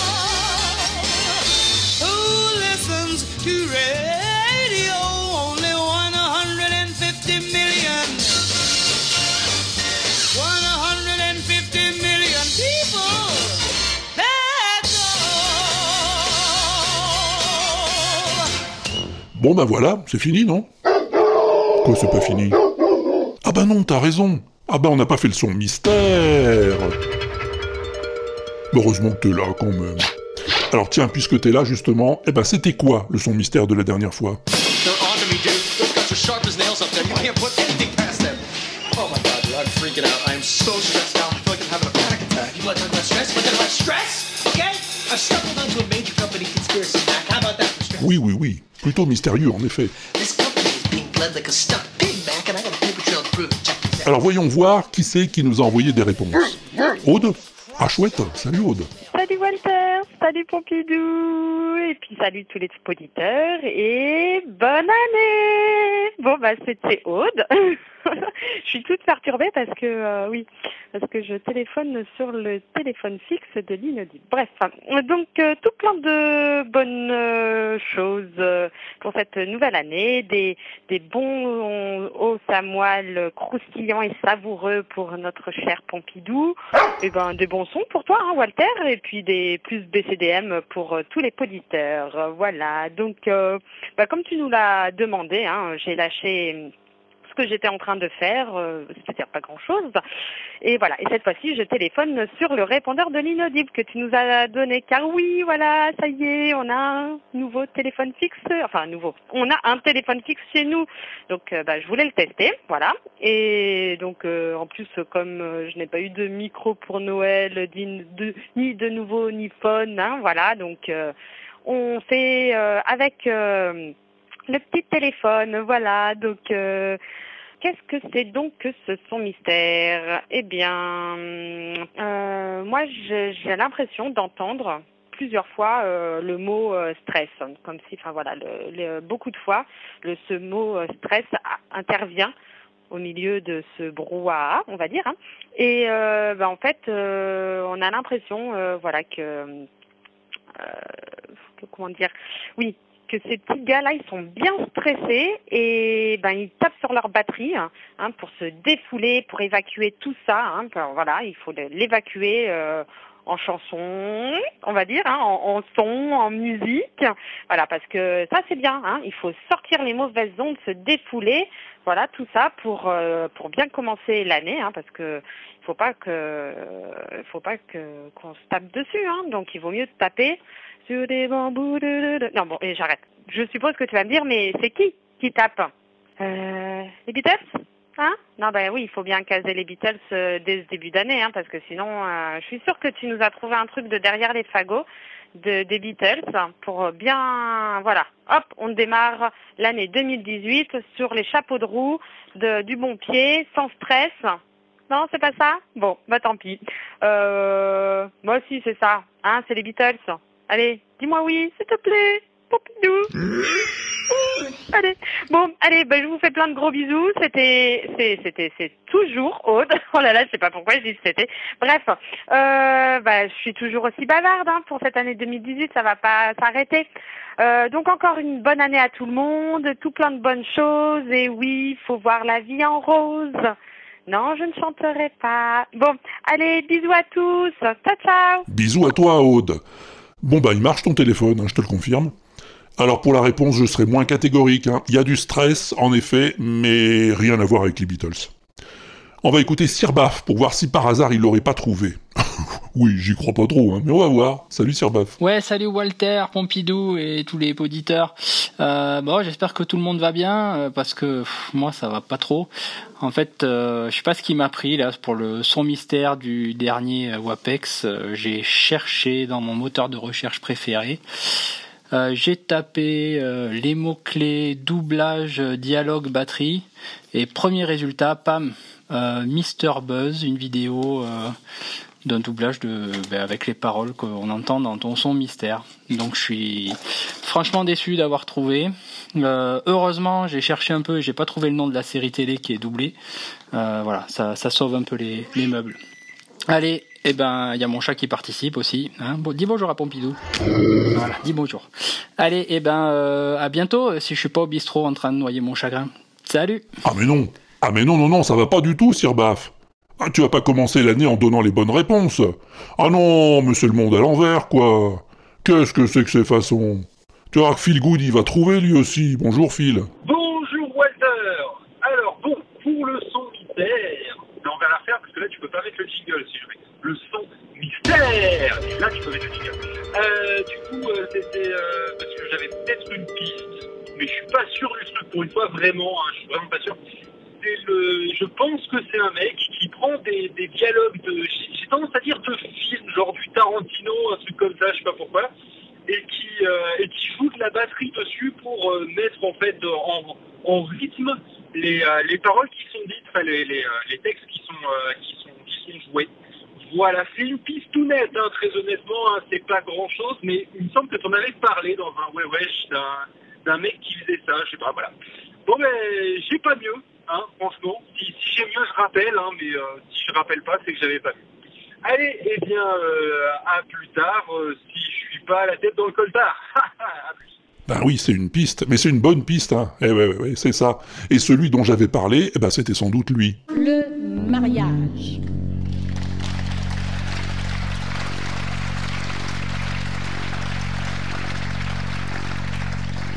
Who listens to radio? Bon ben voilà, c'est fini, non? Quoi, c'est pas fini? Ah bah non, t'as raison. Ah bah on n'a pas fait le son mystère. Heureusement que t'es là quand même. Alors tiens, puisque t'es là justement, eh ben c'était quoi le son mystère de la dernière fois? Oh? Oui, oui, oui. Plutôt mystérieux en effet. Alors voyons voir qui c'est qui nous a envoyé des réponses. Aude? Ah chouette, salut Aude. Salut Pompidou, et puis salut tous les auditeurs, et bonne année. Bon, bah c'était Aude. je suis toute perturbée parce que, euh, oui, parce que je téléphone sur le téléphone fixe de l'inaudible. Bref, donc euh, tout plein de bonnes euh, choses pour cette nouvelle année, des, des bons os à moelle croustillants et savoureux pour notre cher Pompidou, et ben des bons sons pour toi, hein, Walter, et puis des plus Pour euh, tous les poditeurs. Voilà, donc euh, bah, comme tu nous l'as demandé, hein, j'ai lâché ce que j'étais en train de faire, euh, c'est-à-dire pas grand-chose. Et voilà, et cette fois-ci, je téléphone sur le répondeur de l'inaudible que tu nous as donné, car oui, voilà, ça y est, on a un nouveau téléphone fixe, enfin un nouveau, on a un téléphone fixe chez nous. Donc, euh, bah, je voulais le tester, voilà. Et donc, euh, en plus, comme je n'ai pas eu de micro pour Noël, ni de, nouveau ni phone, hein, voilà, donc on fait avec le petit téléphone, voilà, donc... euh, Qu'est-ce que c'est donc que ce son mystère? Eh bien, euh, moi, j'ai l'impression d'entendre plusieurs fois euh, le mot euh, stress, comme si, enfin voilà, le- le- beaucoup de fois, le, ce mot euh, stress intervient au milieu de ce brouhaha, on va dire. hein. Et euh, ben, en fait, on a l'impression, voilà, que, que- comment dire, oui, que ces petits gars-là, ils sont bien stressés et ben ils tapent sur leur batterie hein, pour se défouler, pour évacuer tout ça. Hein, voilà, il faut l'évacuer euh, en chanson, on va dire, hein, en, son, en musique. Voilà, parce que ça c'est bien. Il faut sortir les mauvaises ondes, se défouler. Voilà, tout ça pour euh, pour bien commencer l'année, parce que il faut pas que faut pas qu'on se tape dessus. Donc il vaut mieux taper sur des bambous. de- de- de- Non bon, et j'arrête. Je suppose que tu vas me dire, mais c'est qui qui tape? Euh, Les Beatles? Hein? Non, ben oui, il faut bien caser les Beatles euh, dès ce début d'année, hein, parce que sinon, euh, je suis sûre que tu nous as trouvé un truc de derrière les fagots de, des Beatles pour bien, voilà, hop, on démarre l'année 2018 sur les chapeaux de roue de, du bon pied, sans stress. Non, c'est pas ça? Bon, bah tant pis. Euh, moi aussi, c'est ça. Hein, c'est les Beatles. Allez, dis-moi oui, s'il te plaît. Pompidou. Allez, bon, allez, bah, je vous fais plein de gros bisous. C'était, c'est, c'était, c'est toujours Aude. Oh là là, je sais pas pourquoi je dis c'était. Bref, euh, bah, je suis toujours aussi bavarde hein, pour cette année 2018. Ça va pas s'arrêter. Euh, donc encore une bonne année à tout le monde, tout plein de bonnes choses. Et oui, faut voir la vie en rose. Non, je ne chanterai pas. Bon, allez, bisous à tous. Ciao, ciao. Bisous à toi Aude. Bon bah il marche ton téléphone, hein, je te le confirme. Alors pour la réponse, je serai moins catégorique. hein. Il y a du stress, en effet, mais rien à voir avec les Beatles. On va écouter Sirbaf pour voir si par hasard il l'aurait pas trouvé. oui, j'y crois pas trop, hein, mais on va voir. Salut Sirbaf. Ouais, salut Walter, Pompidou et tous les auditeurs. Euh, bon, j'espère que tout le monde va bien euh, parce que moi ça va pas trop. En fait, euh, je sais pas ce qui m'a pris là pour le son mystère du dernier euh, WAPEX. Euh, J'ai cherché dans mon moteur de recherche préféré. J'ai tapé euh, les mots-clés doublage, dialogue, batterie. Et premier résultat, pam, euh, Mr Buzz, une vidéo euh, d'un doublage de, ben, avec les paroles qu'on entend dans ton son mystère. Donc je suis franchement déçu d'avoir trouvé. Euh, heureusement, j'ai cherché un peu et j'ai pas trouvé le nom de la série télé qui est doublée. Voilà, ça, sauve un peu les, les meubles. Allez, eh ben, il y a mon chat qui participe aussi. Hein. Bon, dis bonjour à Pompidou. Voilà, dis bonjour. Allez, eh ben, à bientôt. Si je suis pas au bistrot en train de noyer mon chagrin. Salut. Ah mais non Ah mais non, non, non, ça va pas du tout, Sirbaf ah, Tu vas pas commencer l'année en donnant les bonnes réponses Ah non, mais c'est le monde à l'envers, quoi Qu'est-ce que c'est que ces façons? Tu vois que Phil Good, il va trouver lui aussi. Bonjour Phil. Bonjour Walter Alors bon, pour le son mystère, là on va la refaire parce que là tu peux pas mettre le jingle si je mets le son mystère tu peux mettre le jingle. Euh, du coup euh, c'était euh, parce que j'avais peut-être une piste, mais je suis pas sûr du truc pour une fois vraiment, hein, je suis vraiment pas sûr. Je pense que c'est un mec qui prend des, dialogues de, j'ai tendance à dire de films, genre du Tarantino, un truc comme ça, je sais pas pourquoi, et qui, euh, joue de la batterie dessus pour euh, mettre en rythme les, euh, les paroles qui sont dites, euh, les textes qui sont, joués. Voilà, c'est une piste tout nette, hein, très honnêtement, hein, c'est pas grand chose, mais il me semble que tu en avais parlé dans un ouais d'un mec qui faisait ça, je sais pas, voilà. Bon ben, j'ai pas mieux, hein, franchement. Si, si j'ai mieux, je rappelle, hein, mais euh, si je rappelle pas, c'est que j'avais pas mieux. Allez, eh bien, euh, à plus tard, euh, si je suis pas la tête dans le coltard. Ben oui, c'est une piste, mais c'est une bonne piste, hein. Eh ouais, ouais, ouais, c'est ça. Et celui dont j'avais parlé, eh ben c'était sans doute lui. Le mariage.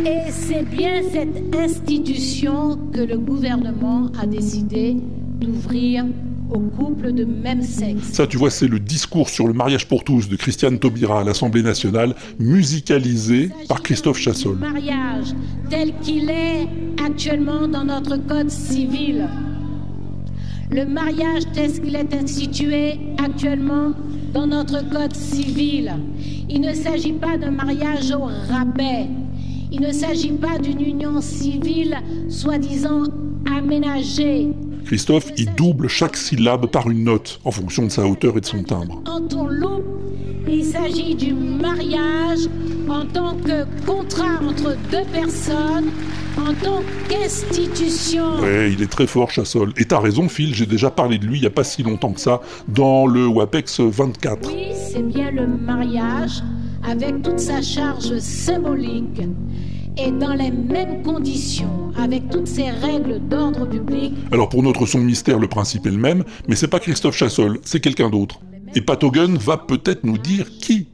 Et c'est bien cette institution que le gouvernement a décidé d'ouvrir aux couples de même sexe. Ça, tu vois, c'est le discours sur le mariage pour tous de Christiane Taubira à l'Assemblée nationale, musicalisé par Christophe Chassol. Le mariage tel qu'il est actuellement dans notre code civil. Le mariage tel qu'il est institué actuellement dans notre code civil. Il ne s'agit pas d'un mariage au rabais. Il ne s'agit pas d'une union civile soi-disant aménagée. Christophe, il double chaque syllabe par une note, en fonction de sa hauteur et de son timbre. Quand on loupe, il s'agit du mariage en tant que contrat entre deux personnes, en tant qu'institution. Ouais, il est très fort, Chassol. Et t'as raison, Phil, j'ai déjà parlé de lui il n'y a pas si longtemps que ça, dans le WAPEX 24. Oui, c'est bien le mariage avec toute sa charge symbolique et dans les mêmes conditions, avec toutes ses règles d'ordre public. Alors pour notre son mystère, le principe est le même, mais c'est pas Christophe Chassol, c'est quelqu'un d'autre. Et Pat Hogan va peut-être nous dire qui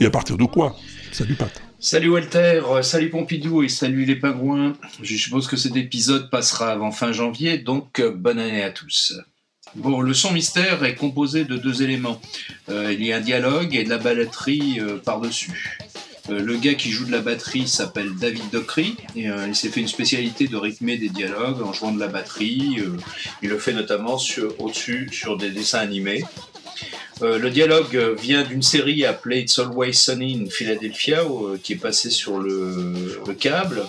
et à partir de quoi? Salut Pat. Salut Walter, euh, salut Pompidou et salut les pingouins. Je suppose que cet épisode passera avant fin janvier, donc euh, bonne année à tous. Le son mystère est composé de deux éléments. Euh, il y a un dialogue et de la balletterie euh, par-dessus. Euh, le gars qui joue de la batterie s'appelle David Dockery et il s'est fait une spécialité de rythmer des dialogues en jouant de la batterie. Il le fait notamment au-dessus sur des dessins animés. Le dialogue vient d'une série appelée It's Always Sunny in Philadelphia, qui est passée sur le, le câble.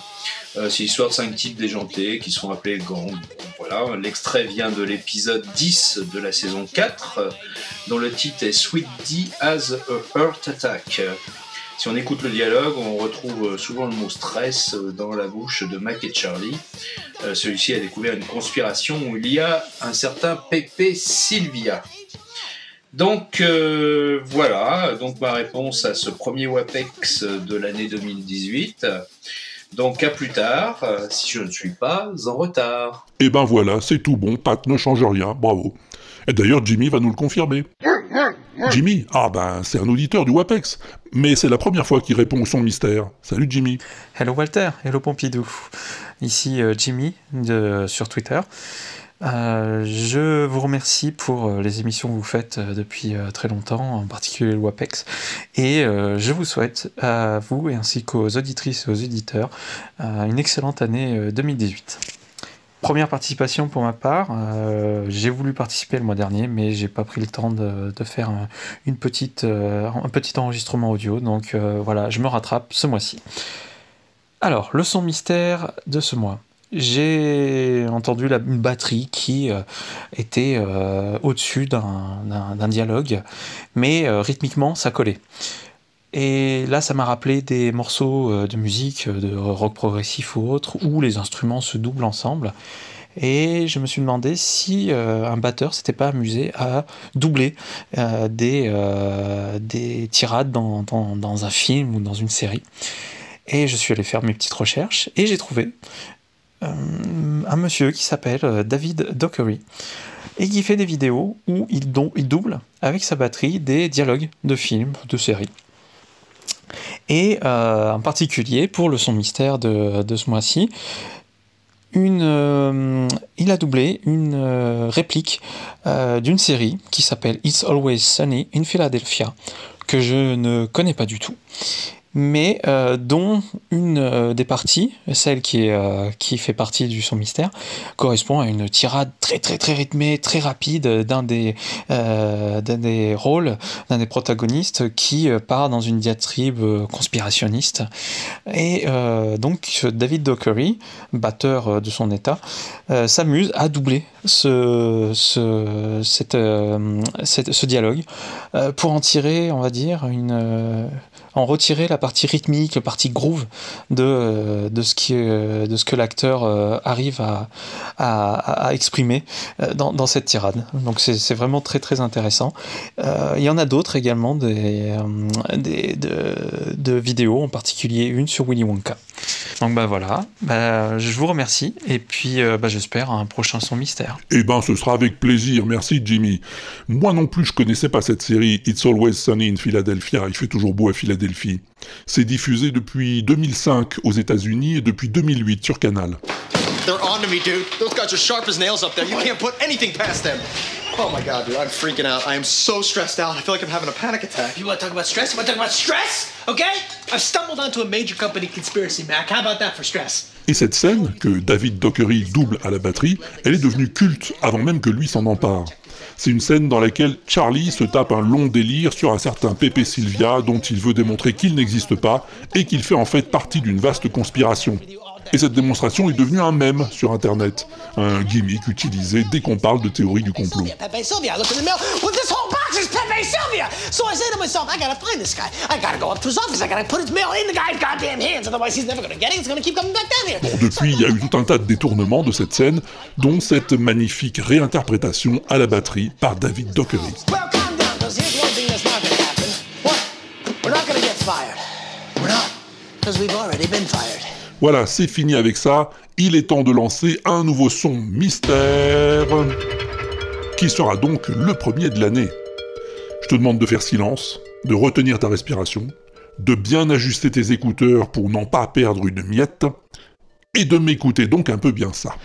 C'est l'histoire de cinq types déjantés qui sont appelés gangs. L'extrait vient de l'épisode 10 de la saison 4, euh, dont le titre est Sweet D has a Heart Attack. Si on écoute le dialogue, on retrouve souvent le mot stress dans la bouche de Mac et Charlie. Euh, Celui-ci a découvert une conspiration où il y a un certain Pepe Sylvia. Donc euh, voilà, donc ma réponse à ce premier WAPEX de l'année 2018. Donc à plus tard, euh, si je ne suis pas en retard. Et ben voilà, c'est tout bon, Pat ne change rien, bravo. Et d'ailleurs, Jimmy va nous le confirmer. Jimmy Ah ben, c'est un auditeur du WAPEX, mais c'est la première fois qu'il répond au son mystère. Salut Jimmy. Hello Walter, hello Pompidou. Ici euh, Jimmy de, sur Twitter. Euh, je vous remercie pour euh, les émissions que vous faites euh, depuis très longtemps, en particulier le WAPEX, et je vous souhaite à vous et ainsi qu'aux auditrices et aux éditeurs euh, une excellente année euh, 2018. Première participation pour ma part, j'ai voulu participer le mois dernier, mais j'ai pas pris le temps de, faire un, petit enregistrement audio, donc voilà, je me rattrape ce mois-ci. Alors, le son mystère de ce mois. J'ai entendu une batterie qui euh, était euh, au-dessus d'un- dialogue, mais euh, rythmiquement ça collait. Et là, ça m'a rappelé des morceaux de musique, de rock progressif ou autre, où les instruments se doublent ensemble. Et je me suis demandé si un batteur s'était pas amusé à doubler des, des tirades dans, dans- un film ou dans une série. Et je suis allé faire mes petites recherches et j'ai trouvé un monsieur qui s'appelle euh, David Dockery et qui fait des vidéos où il, double avec sa batterie des dialogues de films, de séries. Et euh, en particulier, pour le son mystère de, ce mois-ci, euh, il a doublé une euh, réplique euh, d'une série qui s'appelle It's Always Sunny in Philadelphia, que je ne connais pas du tout, mais euh, dont une euh, des parties, celle qui, est, euh, qui fait partie du son mystère, correspond à une tirade très très très rythmée, très rapide d'un des, des rôles, d'un des protagonistes qui part dans une diatribe conspirationniste. Et donc David Dockery, batteur de son état, s'amuse à doubler ce, ce, cette, ce dialogue pour en tirer, on va dire, une, en retirer la partie rythmique, la partie groove de, euh, de ce, qui, euh, de ce que l'acteur euh, arrive à, à, à exprimer dans, dans cette tirade. Donc c'est c'est vraiment très très intéressant. Euh, il y en a d'autres également, des, des, de, de vidéos, en particulier une sur Willy Wonka. Donc bah voilà, Bah, je vous remercie et puis bah, j'espère un prochain son mystère. Eh ben, ce sera avec plaisir. Merci, Jimmy. Moi non plus, je connaissais pas cette série It's Always Sunny in Philadelphia. Il fait toujours beau à Philadelphie. C'est diffusé depuis 2005 aux États-Unis et depuis 2008 sur Canal. They're on to me, dude. Those guys are sharp as nails up there. You can't put anything past them. Oh my god, dude, I'm freaking out. I am so stressed out. I feel like I'm having a panic attack. You want to talk about stress? You want to talk about stress? Okay? I've stumbled onto a major company conspiracy, Mac. How about that for stress? Et cette scène, que David Dockery double à la batterie, elle est devenue culte avant même que lui s'en empare. C'est une scène dans laquelle Charlie se tape un long délire sur un certain Pepe Sylvia dont il veut démontrer qu'il n'existe pas et qu'il fait en fait partie d'une vaste conspiration. Et cette démonstration est devenue un mème sur Internet, un gimmick utilisé dès qu'on parle de théorie du complot. Pepe Sylvia. I looked in the mail. Well, this whole box is Pepe Sylvia. So I say to myself, I gotta find this guy. I gotta go up to his office. I gotta put his mail in the guy's goddamn hands. Otherwise, he's never gonna get it. He's gonna keep coming back down here. Bon, depuis, il y a eu tout un tas de détournements de cette scène, dont cette magnifique réinterprétation à la batterie par David Dockery. We're not. Because we've already been fired. Voilà, c'est fini avec ça. Il est temps de lancer un nouveau son mystère qui sera donc le premier de l'année. Je te demande de faire silence, de retenir ta respiration, de bien ajuster tes écouteurs pour n'en pas perdre une miette, et de m'écouter donc un peu bien ça.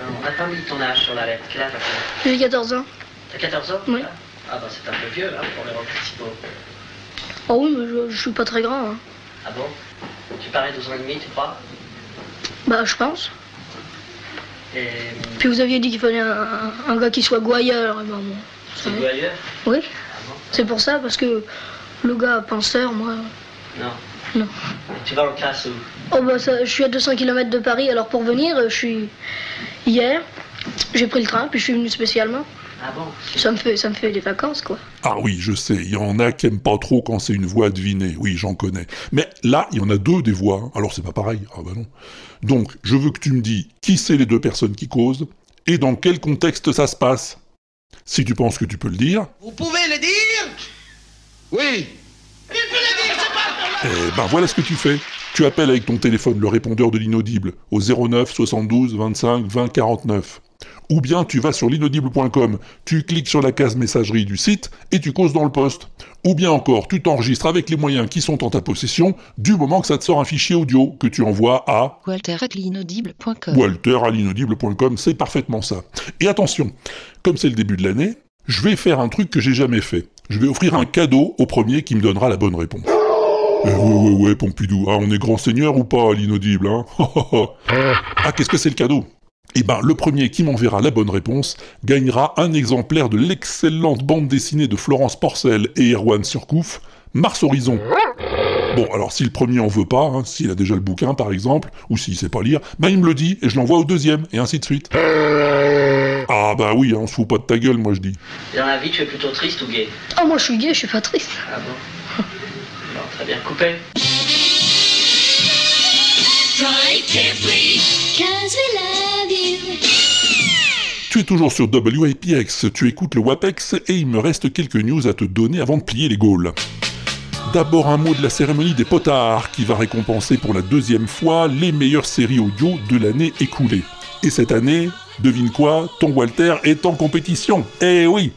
On n'a pas mis ton âge sur la lettre. Quel âge as-tu? J'ai 14 ans. T'as 14 ans? Oui. Ah bah c'est un peu vieux hein, pour les principaux. Oh oui, mais je, je suis pas très grand. hein. Ah bon? Tu parais 12 ans et demi, tu crois Bah, je pense. Et Puis vous aviez dit qu'il fallait un, gars qui soit gouailleur. Ben, bon, c'est ailleurs Oui. C'est pour ça, parce que le gars penseur, moi. Non. Non. Et tu vas en classe où Oh bah ça, je suis à 200 km de Paris, alors pour venir, euh, je suis hier, j'ai pris le train, puis je suis venu spécialement. Ah bon Ça me fait, ça me fait des vacances, quoi. Ah oui, je sais, il y en a qui aiment pas trop quand c'est une voix devinée, oui, j'en connais. Mais là, il y en a deux des voix, hein. alors c'est pas pareil, ah bah non. Donc, je veux que tu me dis qui c'est les deux personnes qui causent, et dans quel contexte ça se passe. Si tu penses que tu peux le dire, Vous pouvez le dire Oui. eh ben voilà ce que tu fais. Tu appelles avec ton téléphone le répondeur de l'inaudible au 09 72 25 20 49. Ou bien tu vas sur l'inaudible.com, tu cliques sur la case messagerie du site et tu causes dans le poste. Ou bien encore, tu t'enregistres avec les moyens qui sont en ta possession du moment que ça te sort un fichier audio que tu envoies à walter.l'inaudible.com. Walter à l'inaudible.com, c'est parfaitement ça. Et attention, comme c'est le début de l'année, je vais faire un truc que j'ai jamais fait. Je vais offrir un cadeau au premier qui me donnera la bonne réponse. Eh ouais, ouais, ouais, Pompidou, ah, on est grand seigneur ou pas à l'inaudible, hein? Ah, qu'est-ce que c'est le cadeau? Eh ben, le premier qui m'enverra la bonne réponse gagnera un exemplaire de l'excellente bande dessinée de Florence Porcel et Erwan Surcouf, Mars Horizon. Bon, alors si le premier en veut pas, hein, s'il a déjà le bouquin par exemple, ou s'il sait pas lire, ben il me le dit et je l'envoie au deuxième, et ainsi de suite. Ah bah oui, hein, on se fout pas de ta gueule, moi je dis. Dans la vie, tu es plutôt triste ou gay? Ah, moi je suis gay, je suis pas triste. Ah bon? Non, très bien, coupé. Tu es toujours sur WAPX, tu écoutes le WAPEX et il me reste quelques news à te donner avant de plier les Gaules. D'abord un mot de la cérémonie des potards qui va récompenser pour la deuxième fois les meilleures séries audio de l'année écoulée. Et cette année, devine quoi, ton Walter est en compétition. Eh oui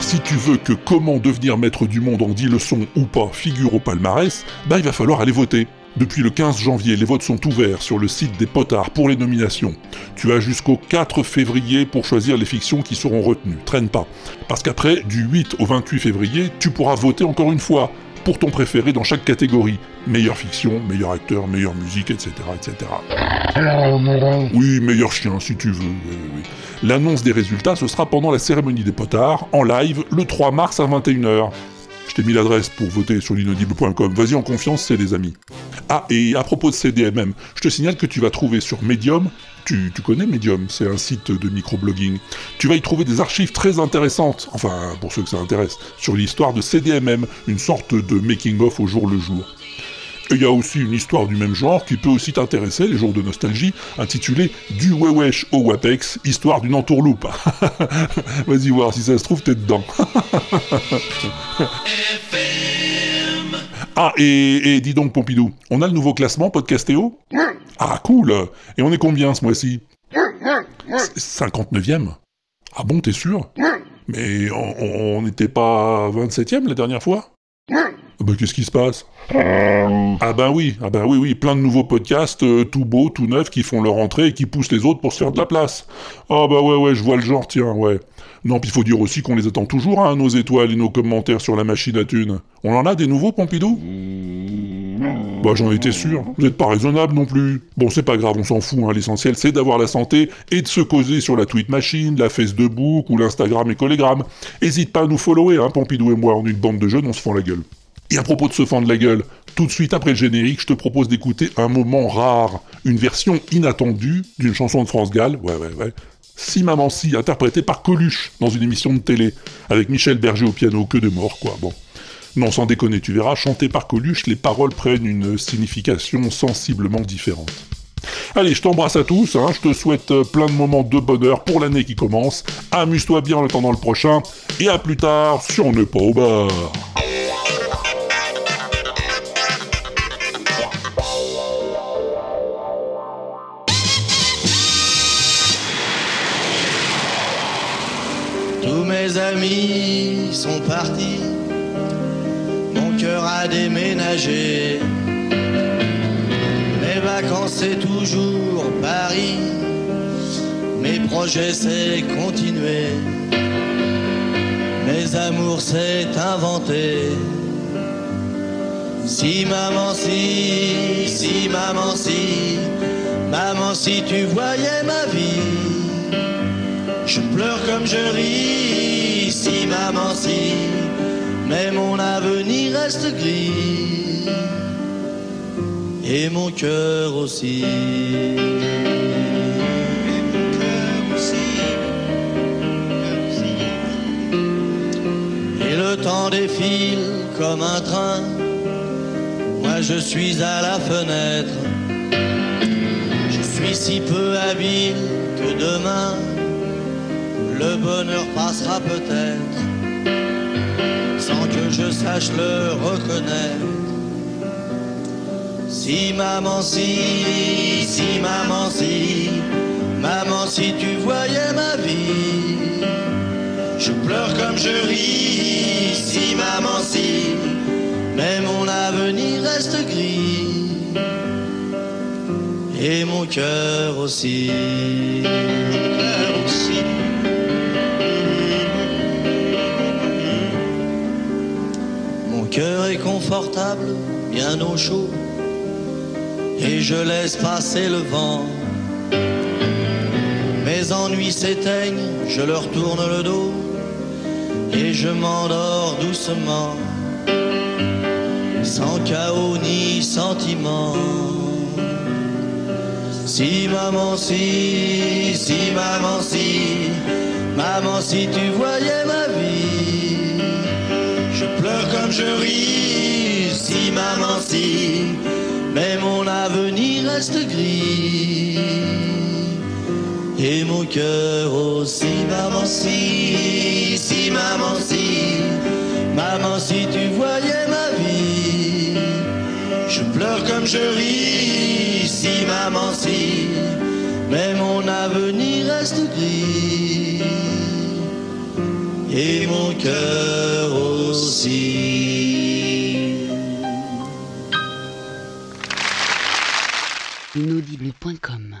Si tu veux que comment devenir maître du monde en 10 leçons ou pas figure au palmarès, bah il va falloir aller voter. Depuis le 15 janvier, les votes sont ouverts sur le site des potards pour les nominations. Tu as jusqu'au 4 février pour choisir les fictions qui seront retenues. Traîne pas. Parce qu'après, du 8 au 28 février, tu pourras voter encore une fois pour ton préféré dans chaque catégorie. Meilleure fiction, meilleur acteur, meilleure musique, etc. etc. Oui, meilleur chien si tu veux. oui, oui, oui. L'annonce des résultats, ce sera pendant la cérémonie des potards, en live, le 3 mars à 21h. Je t'ai mis l'adresse pour voter sur l'inaudible.com. Vas-y en confiance, c'est des amis. Ah, et à propos de CDMM, je te signale que tu vas trouver sur Medium, tu, connais Medium, c'est un site de microblogging, tu vas y trouver des archives très intéressantes, enfin pour ceux que ça intéresse, sur l'histoire de CDMM, une sorte de making-of au jour le jour. Et il y a aussi une histoire du même genre qui peut aussi t'intéresser, les jours de nostalgie, intitulée Du Wewesh au Wapex, histoire d'une entourloupe. Vas-y voir, si ça se trouve, t'es dedans. ah, et, et dis donc, Pompidou, on a le nouveau classement Podcastéo? Ah, cool Et on est combien ce mois-ci? 59e Ah bon, t'es sûr? Mais on n'était pas 27e la dernière fois? Bah qu'est-ce qui se passe? Ah ben oui, ah ben oui, oui, plein de nouveaux podcasts, euh, tout beaux, tout neufs, qui font leur entrée et qui poussent les autres pour se faire de la place. Ah bah ouais, ouais, je vois le genre, tiens, ouais. Non, puis il faut dire aussi qu'on les attend toujours, hein, nos étoiles et nos commentaires sur la machine à thunes. On en a des nouveaux, Pompidou? Bah j'en étais sûr, vous êtes pas raisonnable non plus. Bon, c'est pas grave, on s'en fout, hein, l'essentiel c'est d'avoir la santé et de se causer sur la tweet machine, la Facebook ou l'Instagram et Collegram. Hésite pas à nous follower, hein, Pompidou et moi, on est une bande de jeunes, on se fend la gueule. Et à propos de se fendre la gueule, tout de suite après le générique, je te propose d'écouter un moment rare, une version inattendue d'une chanson de France Gall, ouais ouais ouais, Si Maman Si, interprétée par Coluche dans une émission de télé, avec Michel Berger au piano, que de mort quoi, bon. Non, sans déconner, tu verras, chanté par Coluche, les paroles prennent une signification sensiblement différente. Allez, je t'embrasse à tous, hein, je te souhaite euh, plein de moments de bonheur pour l'année qui commence, amuse-toi bien en attendant le prochain, et à plus tard sur On n'est pas au bar. Tous mes amis sont partis, mon cœur a déménagé. Mes vacances c'est toujours Paris, mes projets c'est continuer. Mes amours c'est inventer. Si maman si, si maman si, maman si tu voyais ma vie. Je pleure comme je ris, si maman si, mais mon avenir reste gris, et mon cœur aussi. Et le temps défile comme un train, moi je suis à la fenêtre, je suis si peu habile que demain le bonheur passera peut-être sans que je sache le reconnaître. Si maman si, si maman si, maman si tu voyais ma vie, je pleure comme je ris. Si maman si, mais mon avenir reste gris et mon cœur aussi. Cœur est confortable, bien au chaud, et je laisse passer le vent. Mes ennuis s'éteignent, je leur tourne le dos, et je m'endors doucement, sans chaos ni sentiment. Si maman si, si maman si, maman si tu voyais ma vie, je ris. Si maman si, mais mon avenir reste gris et mon cœur aussi. Maman si, si maman si, maman si tu voyais ma vie, je pleure comme je ris. Si maman si, mais mon avenir reste gris et mon cœur aussi. Inaudible.com